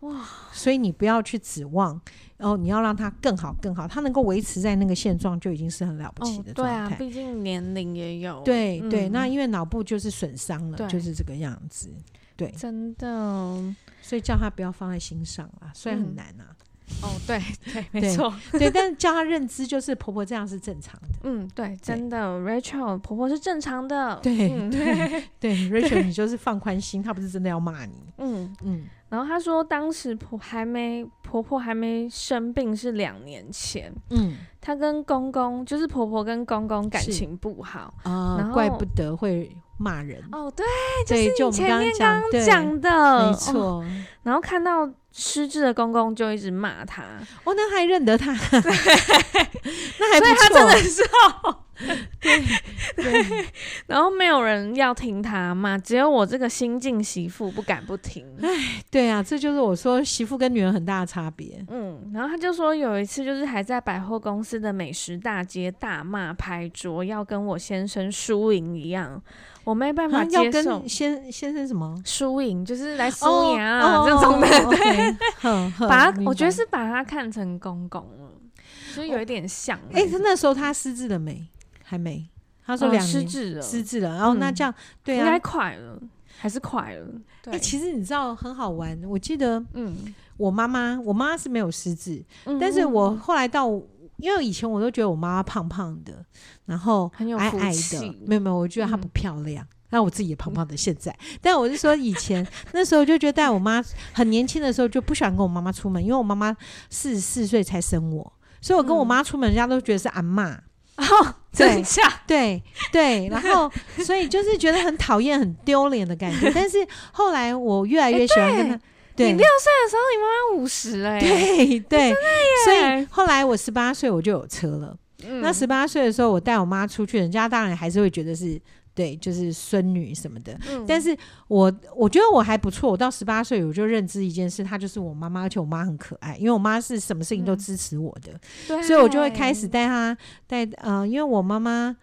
哇！所以你不要去指望，然后你要让他更好更好，他能够维持在那个现状，就已经是很了不起的状态。对啊，毕竟年龄也有。对对，那因为脑部就是损伤了，就是这个样子。对，真的。所以叫他不要放在心上啊，虽然很难啊。嗯哦，对对，没错，对，但是叫他认知，就是婆婆这样是正常的。嗯，对，真的，Rachel 婆婆是正常的。对对 对，Rachel 你就是放宽心，她不是真的要骂你。嗯嗯。然后她说，当时婆还没婆婆还没生病是两年前。嗯。她跟公公就是婆婆跟公公感情不好啊，然后怪不得会骂人。哦，对，就是你前面刚刚讲的，没错。然后看到。失智的公公就一直骂他，哦，那还认得他，对那还不错，他真的是哦，对 对，然后没有人要听他骂，只有我这个新晋媳妇不敢不听。哎，对啊，这就是我说媳妇跟女儿很大的差别。嗯，然后他就说有一次就是还在百货公司的美食大街大骂拍桌，要跟我先生输赢一样。我没办法接受，要跟先先生什么输赢，就是来输赢啊这种的，对，把他，我觉得是把他看成公公了，所以有一点像。哎，他那时候他失智了没？还没。他说两年失智了，失智了。然后那这样，对啊，应该快了，还是快了。哎，其实你知道很好玩，我记得，嗯，我妈妈，我妈是没有失智，但是我后来到。因为以前我都觉得我妈妈胖胖的，然后矮矮的，没有没有，我觉得她不漂亮。那、嗯、我自己也胖胖的，现在，嗯、但我是说以前 那时候就觉得带我妈很年轻的时候就不喜欢跟我妈妈出门，因为我妈妈四十四岁才生我，所以我跟我妈出门，人家都觉得是阿嬷。哦，真假？对对，然后 所以就是觉得很讨厌、很丢脸的感觉。但是后来我越来越喜欢跟他。欸对你六岁的时候，你妈妈五十哎，对对，所以后来我十八岁我就有车了。嗯、那十八岁的时候，我带我妈出去，人家当然还是会觉得是对，就是孙女什么的。嗯、但是我我觉得我还不错。我到十八岁，我就认知一件事，她就是我妈妈，而且我妈很可爱，因为我妈是什么事情都支持我的，嗯、所以我就会开始带她带呃，因为我妈妈，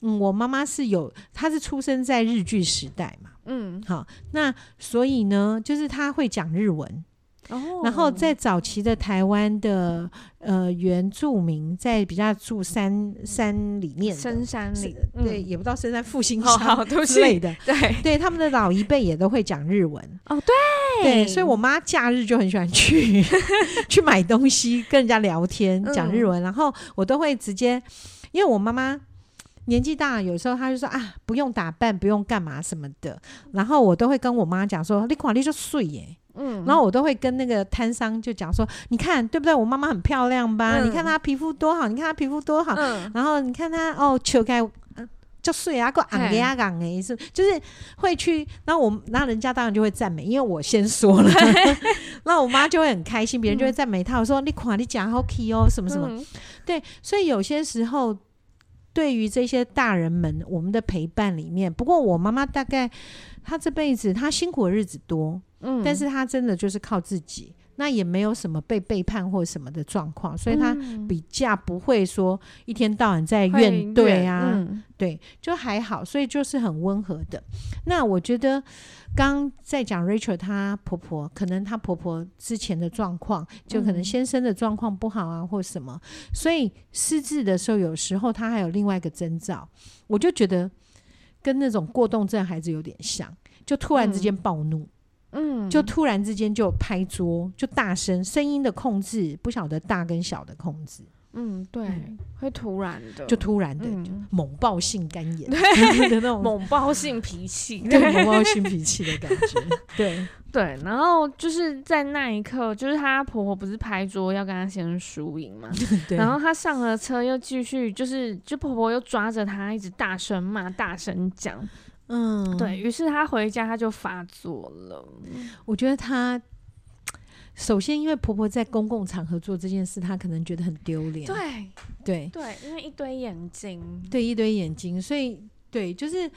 嗯，我妈妈是有，她是出生在日剧时代嘛。嗯，好，那所以呢，就是她会讲日文，哦，然后在早期的台湾的呃原住民，在比较住山山里面，深山里，对，也不知道深山复兴 乡之类的，对，对，他们的老一辈也都会讲日文，哦，对，对，所以我妈假日就很喜欢去 去买东西，跟人家聊天，讲日文，然后我都会直接，因为我妈妈。年纪大，有时候他就说啊，不用打扮，不用干嘛什么的。然后我都会跟我妈讲说，你看你就睡耶，嗯。然后我都会跟那个摊商就讲说，你看对不对？我妈妈很漂亮吧？嗯、你看她皮肤多好，你看她皮肤多好。嗯、然后你看她哦，球开就睡啊，个昂个呀昂诶，是就是会去。然后我，那人家当然就会赞美，因为我先说了。那我妈就会很开心，别人就会赞美她。我说你垮你讲好 key 哦，什么什么。嗯、对，所以有些时候。对于这些大人们，我们的陪伴里面，不过我妈妈大概她这辈子她辛苦的日子多，嗯，但是她真的就是靠自己。那也没有什么被背叛或什么的状况，所以他比较不会说一天到晚在怨怼啊，嗯、对，就还好，所以就是很温和的。那我觉得刚在讲 Rachel 她婆婆，可能她婆婆之前的状况，就可能先生的状况不好啊，或什么，所以失智的时候，有时候她还有另外一个征兆，我就觉得跟那种过动症孩子有点像，就突然之间暴怒。嗯嗯，就突然之间就拍桌，就大声，声音的控制不晓得大跟小的控制。嗯，对，嗯、会突然的，就突然的，嗯、就猛爆性肝炎 对的那种猛爆性脾气，对，猛爆性脾气的感觉。对 对，然后就是在那一刻，就是她婆婆不是拍桌要跟她先生输赢嘛，然后她上了车又继续，就是就婆婆又抓着她一直大声骂、大声讲。嗯，对，于是他回家，他就发作了。我觉得他 首先，因为婆婆在公共场合做这件事，她可能觉得很丢脸。对，对，对，因为一堆眼睛，对，一堆眼睛，所以对，就是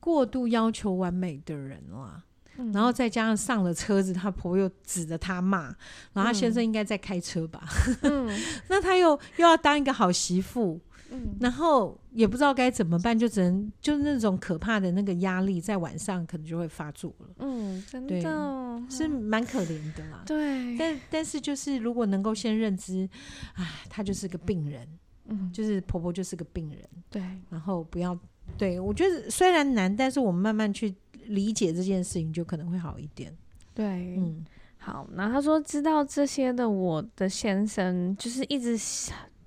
过度要求完美的人啦。嗯、然后再加上上了车子，她婆婆又指着她骂，然后他先生应该在开车吧？嗯，那他又又要当一个好媳妇。嗯，然后也不知道该怎么办，就只能就是那种可怕的那个压力，在晚上可能就会发作了。嗯，真的，是蛮可怜的啦。对，但但是就是如果能够先认知，哎，她就是个病人，嗯，就是婆婆就是个病人。对，然后不要，对，我觉得虽然难，但是我们慢慢去理解这件事情，就可能会好一点。对，嗯，好。然后他说，知道这些的我的先生，就是一直。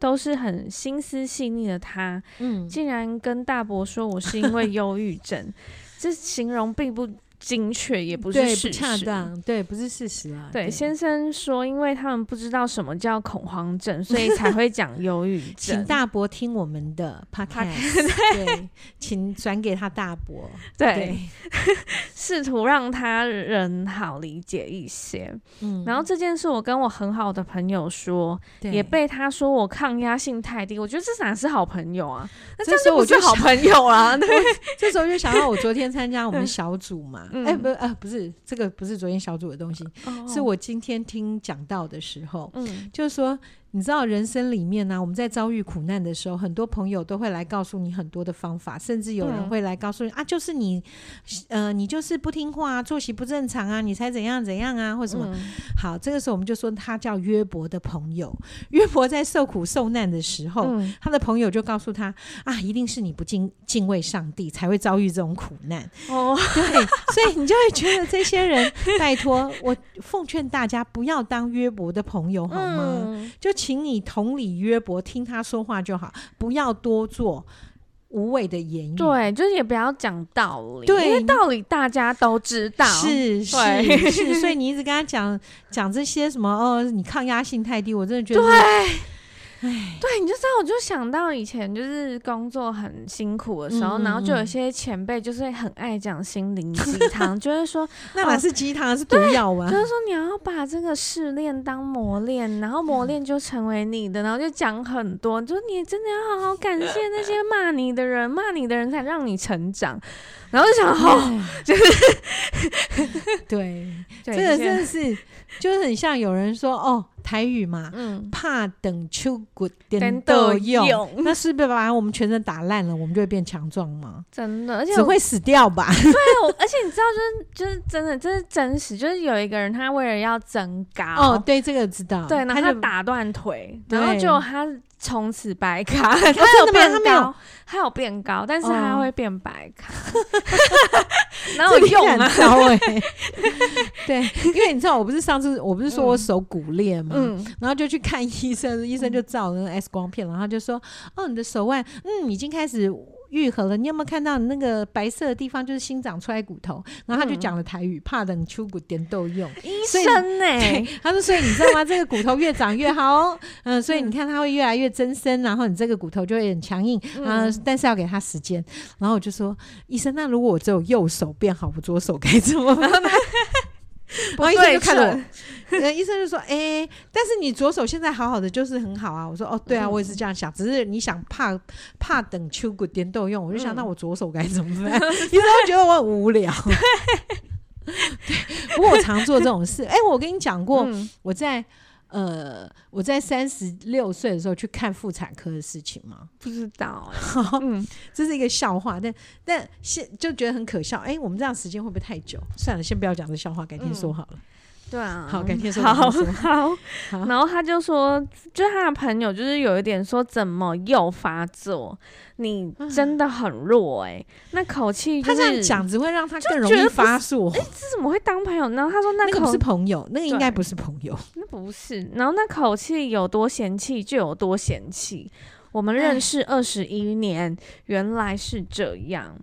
都是很心思细腻的他，嗯，竟然跟大伯说我是因为忧郁症，这形容并不精确，也不是事实，不恰当，对，不是事实啊。对，对先生说，因为他们不知道什么叫恐慌症，所以才会讲忧郁症。请大伯听我们的 podcast，对，请转给他大伯，对，试图让他人好理解一些。嗯，然后这件事我跟我很好的朋友说，对也被他说我抗压性太低。我觉得这哪是好朋友啊？那这时候我就好朋友啊。对，这时候就想到我昨天参加我们小组嘛。哎、不是啊，不是这个，不是昨天小组的东西，哦、是我今天听讲到的时候，嗯，就是说。你知道人生里面呢、啊，我们在遭遇苦难的时候，很多朋友都会来告诉你很多的方法，甚至有人会来告诉你、嗯、啊，就是你，呃，你就是不听话啊，作息不正常啊，你才怎样怎样啊，或什么。嗯、好，这个时候我们就说他叫约伯的朋友。约伯在受苦受难的时候，嗯、他的朋友就告诉他啊，一定是你不敬敬畏上帝，才会遭遇这种苦难。哦，对，所以你就会觉得这些人，拜托我奉劝大家不要当约伯的朋友，好吗？嗯、就。请你同理约伯，听他说话就好，不要多做无谓的言语。对，就是也不要讲道理，对因为道理大家都知道。是是是，所以你一直跟他讲讲这些什么哦，你抗压性太低，我真的觉得。对你就知道，我就想到以前就是工作很辛苦的时候，嗯、然后就有些前辈就是很爱讲心灵鸡汤，就是说那哪是鸡汤，哦、是毒药啊！就是说你要把这个试炼当磨练，然后磨练就成为你的，然后就讲很多，就是你真的要好好感谢那些骂你的人，骂你的人才让你成长。然后就想，哦，就是 对，这个真的是，就是很像有人说哦，台语嘛，嗯，怕等秋骨点都用，那是不是把我们全身打烂了，我们就会变强壮吗？真的，而且只会死掉吧？对，而且你知道，就是就是真的，这是真实，就是有一个人他为了要增高，哦，对，这个知道，对，然后他打断腿，然后就他。从此白卡，它有变高，它有变高，但是它会变白卡，然后用啊，对，因为你知道，我不是上次我不是说我手骨裂嘛，然后就去看医生，医生就照那个 X 光片，然后就说，哦，你的手腕，嗯，已经开始。愈合了，你有没有看到那个白色的地方？就是新长出来骨头。然后他就讲了台语，嗯、怕等秋骨点豆用。医生呢、欸？他说：“所以你知道吗？这个骨头越长越好哦。嗯，所以你看它会越来越增生，然后你这个骨头就会很强硬。嗯，但是要给他时间。然后我就说，医生，那如果我只有右手变好，我左手该怎么办？然后医生就看着我。” 医生就说：“哎、欸，但是你左手现在好好的，就是很好啊。”我说：“哦，对啊，我也是这样想，只是你想怕怕等秋骨点豆用，我就想那我左手该怎么办？” 医生会觉得我很无聊。对，不过我常做这种事。哎、欸，我跟你讲过，嗯、我在呃我在三十六岁的时候去看妇产科的事情吗？不知道、欸。嗯，这是一个笑话，但但现就觉得很可笑。哎、欸，我们这样时间会不会太久？算了，先不要讲这笑话，改天说好了。对啊，好，改天说。好好，然后他就说，就是他的朋友，就是有一点说，怎么又发作？你真的很弱哎、欸，那口气、就是，他这样讲只会让他更容易发作。哎、欸，这怎么会当朋友呢？他说那不是朋友，那个应该不是朋友，那不是。然后那口气有多嫌弃就有多嫌弃。我们认识二十一年，原来是这样。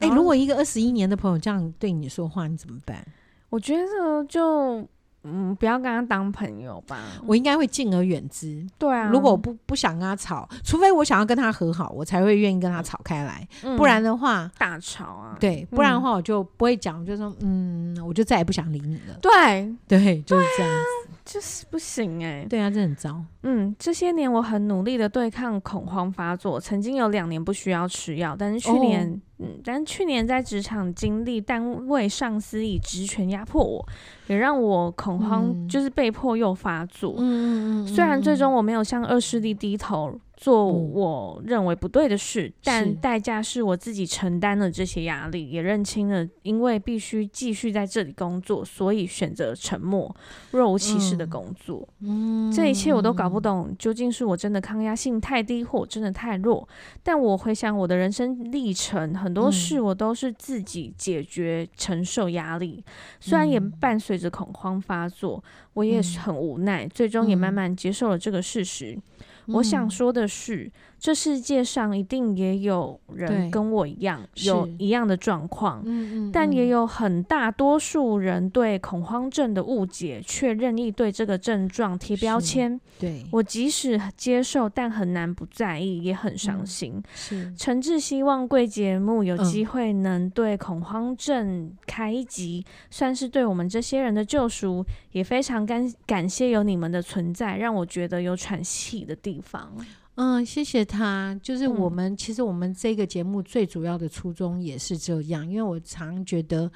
哎、欸，如果一个二十一年的朋友这样对你说话，你怎么办？我觉得就嗯，不要跟他当朋友吧。我应该会敬而远之。对啊，如果我不不想跟他吵，除非我想要跟他和好，我才会愿意跟他吵开来。嗯、不然的话，大吵啊。对，不然的话我就不会讲，我就说嗯，我就再也不想理你了。对对，就是这样子。就是不行哎、欸，对啊，这很糟。嗯，这些年我很努力的对抗恐慌发作，曾经有两年不需要吃药，但是去年，哦、嗯，但是去年在职场经历单位上司以职权压迫我，也让我恐慌，就是被迫又发作。嗯，虽然最终我没有向恶势力低头。做我认为不对的事，嗯、但代价是我自己承担了这些压力，也认清了，因为必须继续在这里工作，所以选择沉默，若无其事的工作。嗯，这一切我都搞不懂，究竟是我真的抗压性太低，或我真的太弱？但我回想我的人生历程，很多事我都是自己解决，承受压力，虽然也伴随着恐慌发作，我也是很无奈，最终也慢慢接受了这个事实。我想说的是，嗯、这世界上一定也有人跟我一样有一样的状况，嗯嗯，但也有很大多数人对恐慌症的误解，却任意对这个症状贴标签。对，我即使接受，但很难不在意，也很伤心。嗯、是，诚挚希望贵节目有机会能对恐慌症开一集，嗯、算是对我们这些人的救赎。也非常感感谢有你们的存在，让我觉得有喘气的地方。嗯，谢谢他。就是我们，嗯、其实我们这个节目最主要的初衷也是这样，因为我常觉得，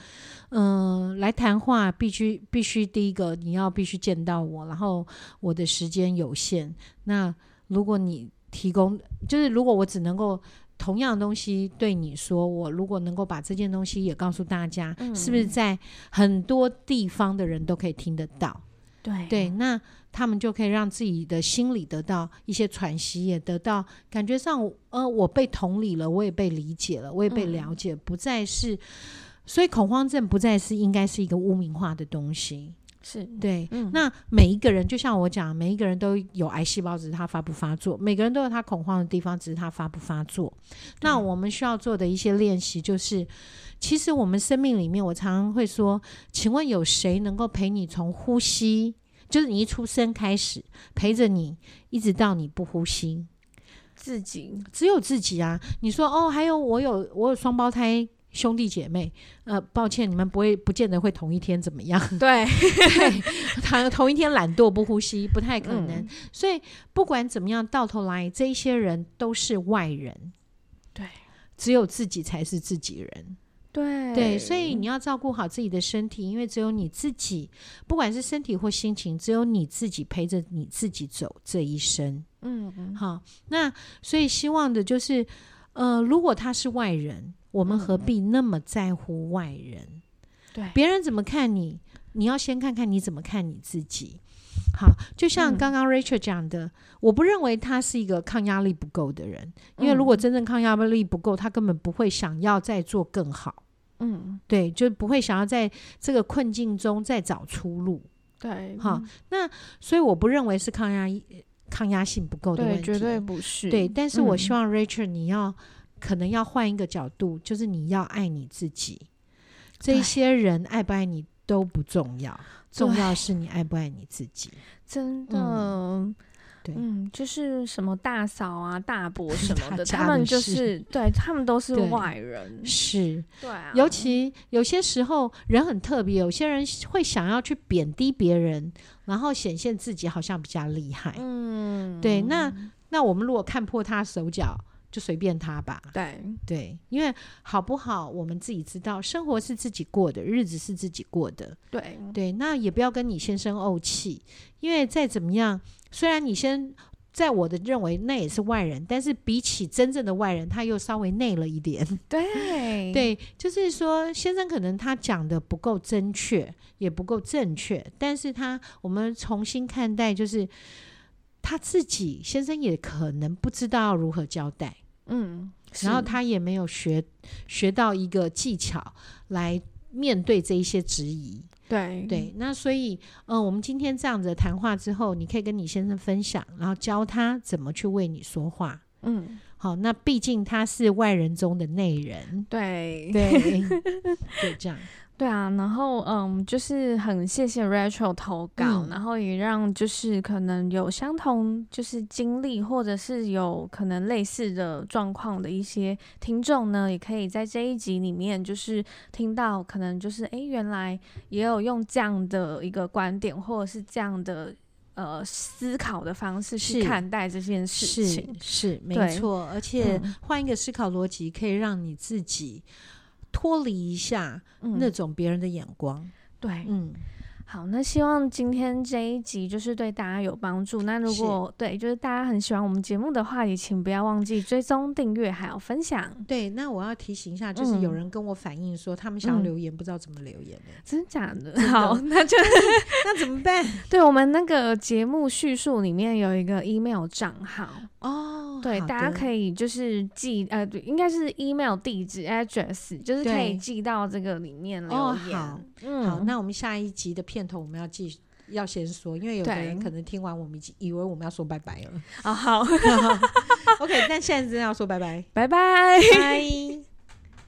嗯、呃，来谈话必须必须第一个你要必须见到我，然后我的时间有限。那如果你提供，就是如果我只能够同样的东西对你说，我如果能够把这件东西也告诉大家，嗯、是不是在很多地方的人都可以听得到？对对，那。他们就可以让自己的心里得到一些喘息，也得到感觉上，呃，我被同理了，我也被理解了，我也被了解，嗯、不再是，所以恐慌症不再是应该是一个污名化的东西，是对。嗯、那每一个人，就像我讲，每一个人都有癌细胞，只是他发不发作；每个人都有他恐慌的地方，只是他发不发作。那我们需要做的一些练习，就是其实我们生命里面，我常常会说，请问有谁能够陪你从呼吸？就是你一出生开始陪着你，一直到你不呼吸，自己只有自己啊！你说哦，还有我有我有双胞胎兄弟姐妹，呃，抱歉，你们不会不见得会同一天怎么样？对，对，同 同一天懒惰不呼吸不太可能。嗯、所以不管怎么样，到头来这一些人都是外人，对，只有自己才是自己人。对对，所以你要照顾好自己的身体，因为只有你自己，不管是身体或心情，只有你自己陪着你自己走这一生。嗯嗯，好，那所以希望的就是，呃，如果他是外人，我们何必那么在乎外人？对，别人怎么看你，你要先看看你怎么看你自己。好，就像刚刚 Rachel 讲的，嗯、我不认为他是一个抗压力不够的人，因为如果真正抗压力不够，他根本不会想要再做更好。嗯，对，就不会想要在这个困境中再找出路。对，好，那所以我不认为是抗压抗压性不够的问题，对，绝对不是。对，但是我希望 Rachel 你要、嗯、可能要换一个角度，就是你要爱你自己。这些人爱不爱你都不重要。重要是你爱不爱你自己，真的，嗯，对，嗯，就是什么大嫂啊、大伯什么的，的 他们就是对他们都是外人，是，对啊，尤其有些时候人很特别，有些人会想要去贬低别人，然后显现自己好像比较厉害，嗯，对，那那我们如果看破他手脚。就随便他吧。对对，因为好不好，我们自己知道。生活是自己过的，日子是自己过的。对对，那也不要跟你先生怄气，因为再怎么样，虽然你先在我的认为，那也是外人，但是比起真正的外人，他又稍微内了一点。对 对，就是说，先生可能他讲的不够正确，也不够正确，但是他我们重新看待，就是他自己先生也可能不知道如何交代，嗯，然后他也没有学学到一个技巧来面对这一些质疑。对对，那所以，嗯、呃，我们今天这样子的谈话之后，你可以跟你先生分享，然后教他怎么去为你说话。嗯，好，那毕竟他是外人中的内人。对对，就这样。对啊，然后嗯，就是很谢谢 Rachel 投稿，嗯、然后也让就是可能有相同就是经历或者是有可能类似的状况的一些听众呢，也可以在这一集里面就是听到可能就是哎，原来也有用这样的一个观点或者是这样的呃思考的方式去看待这件事情，是，是没错，而且换一个思考逻辑，可以让你自己。脱离一下那种别人的眼光，嗯、对，嗯。好，那希望今天这一集就是对大家有帮助。那如果对，就是大家很喜欢我们节目的话，也请不要忘记追踪、订阅还有分享。对，那我要提醒一下，就是有人跟我反映说，他们想要留言，嗯、不知道怎么留言的，真的假的？好，那就 那怎么办？对，我们那个节目叙述里面有一个 email 账号哦，对，大家可以就是寄呃，对，应该是 email 地址 address，就是可以寄到这个里面留言。哦、好，嗯，好，那我们下一集的片。片头我们要继续要先说，因为有的人可能听完我们已经以为我们要说拜拜了。啊，好，OK，但现在真的要说拜拜，拜拜，拜。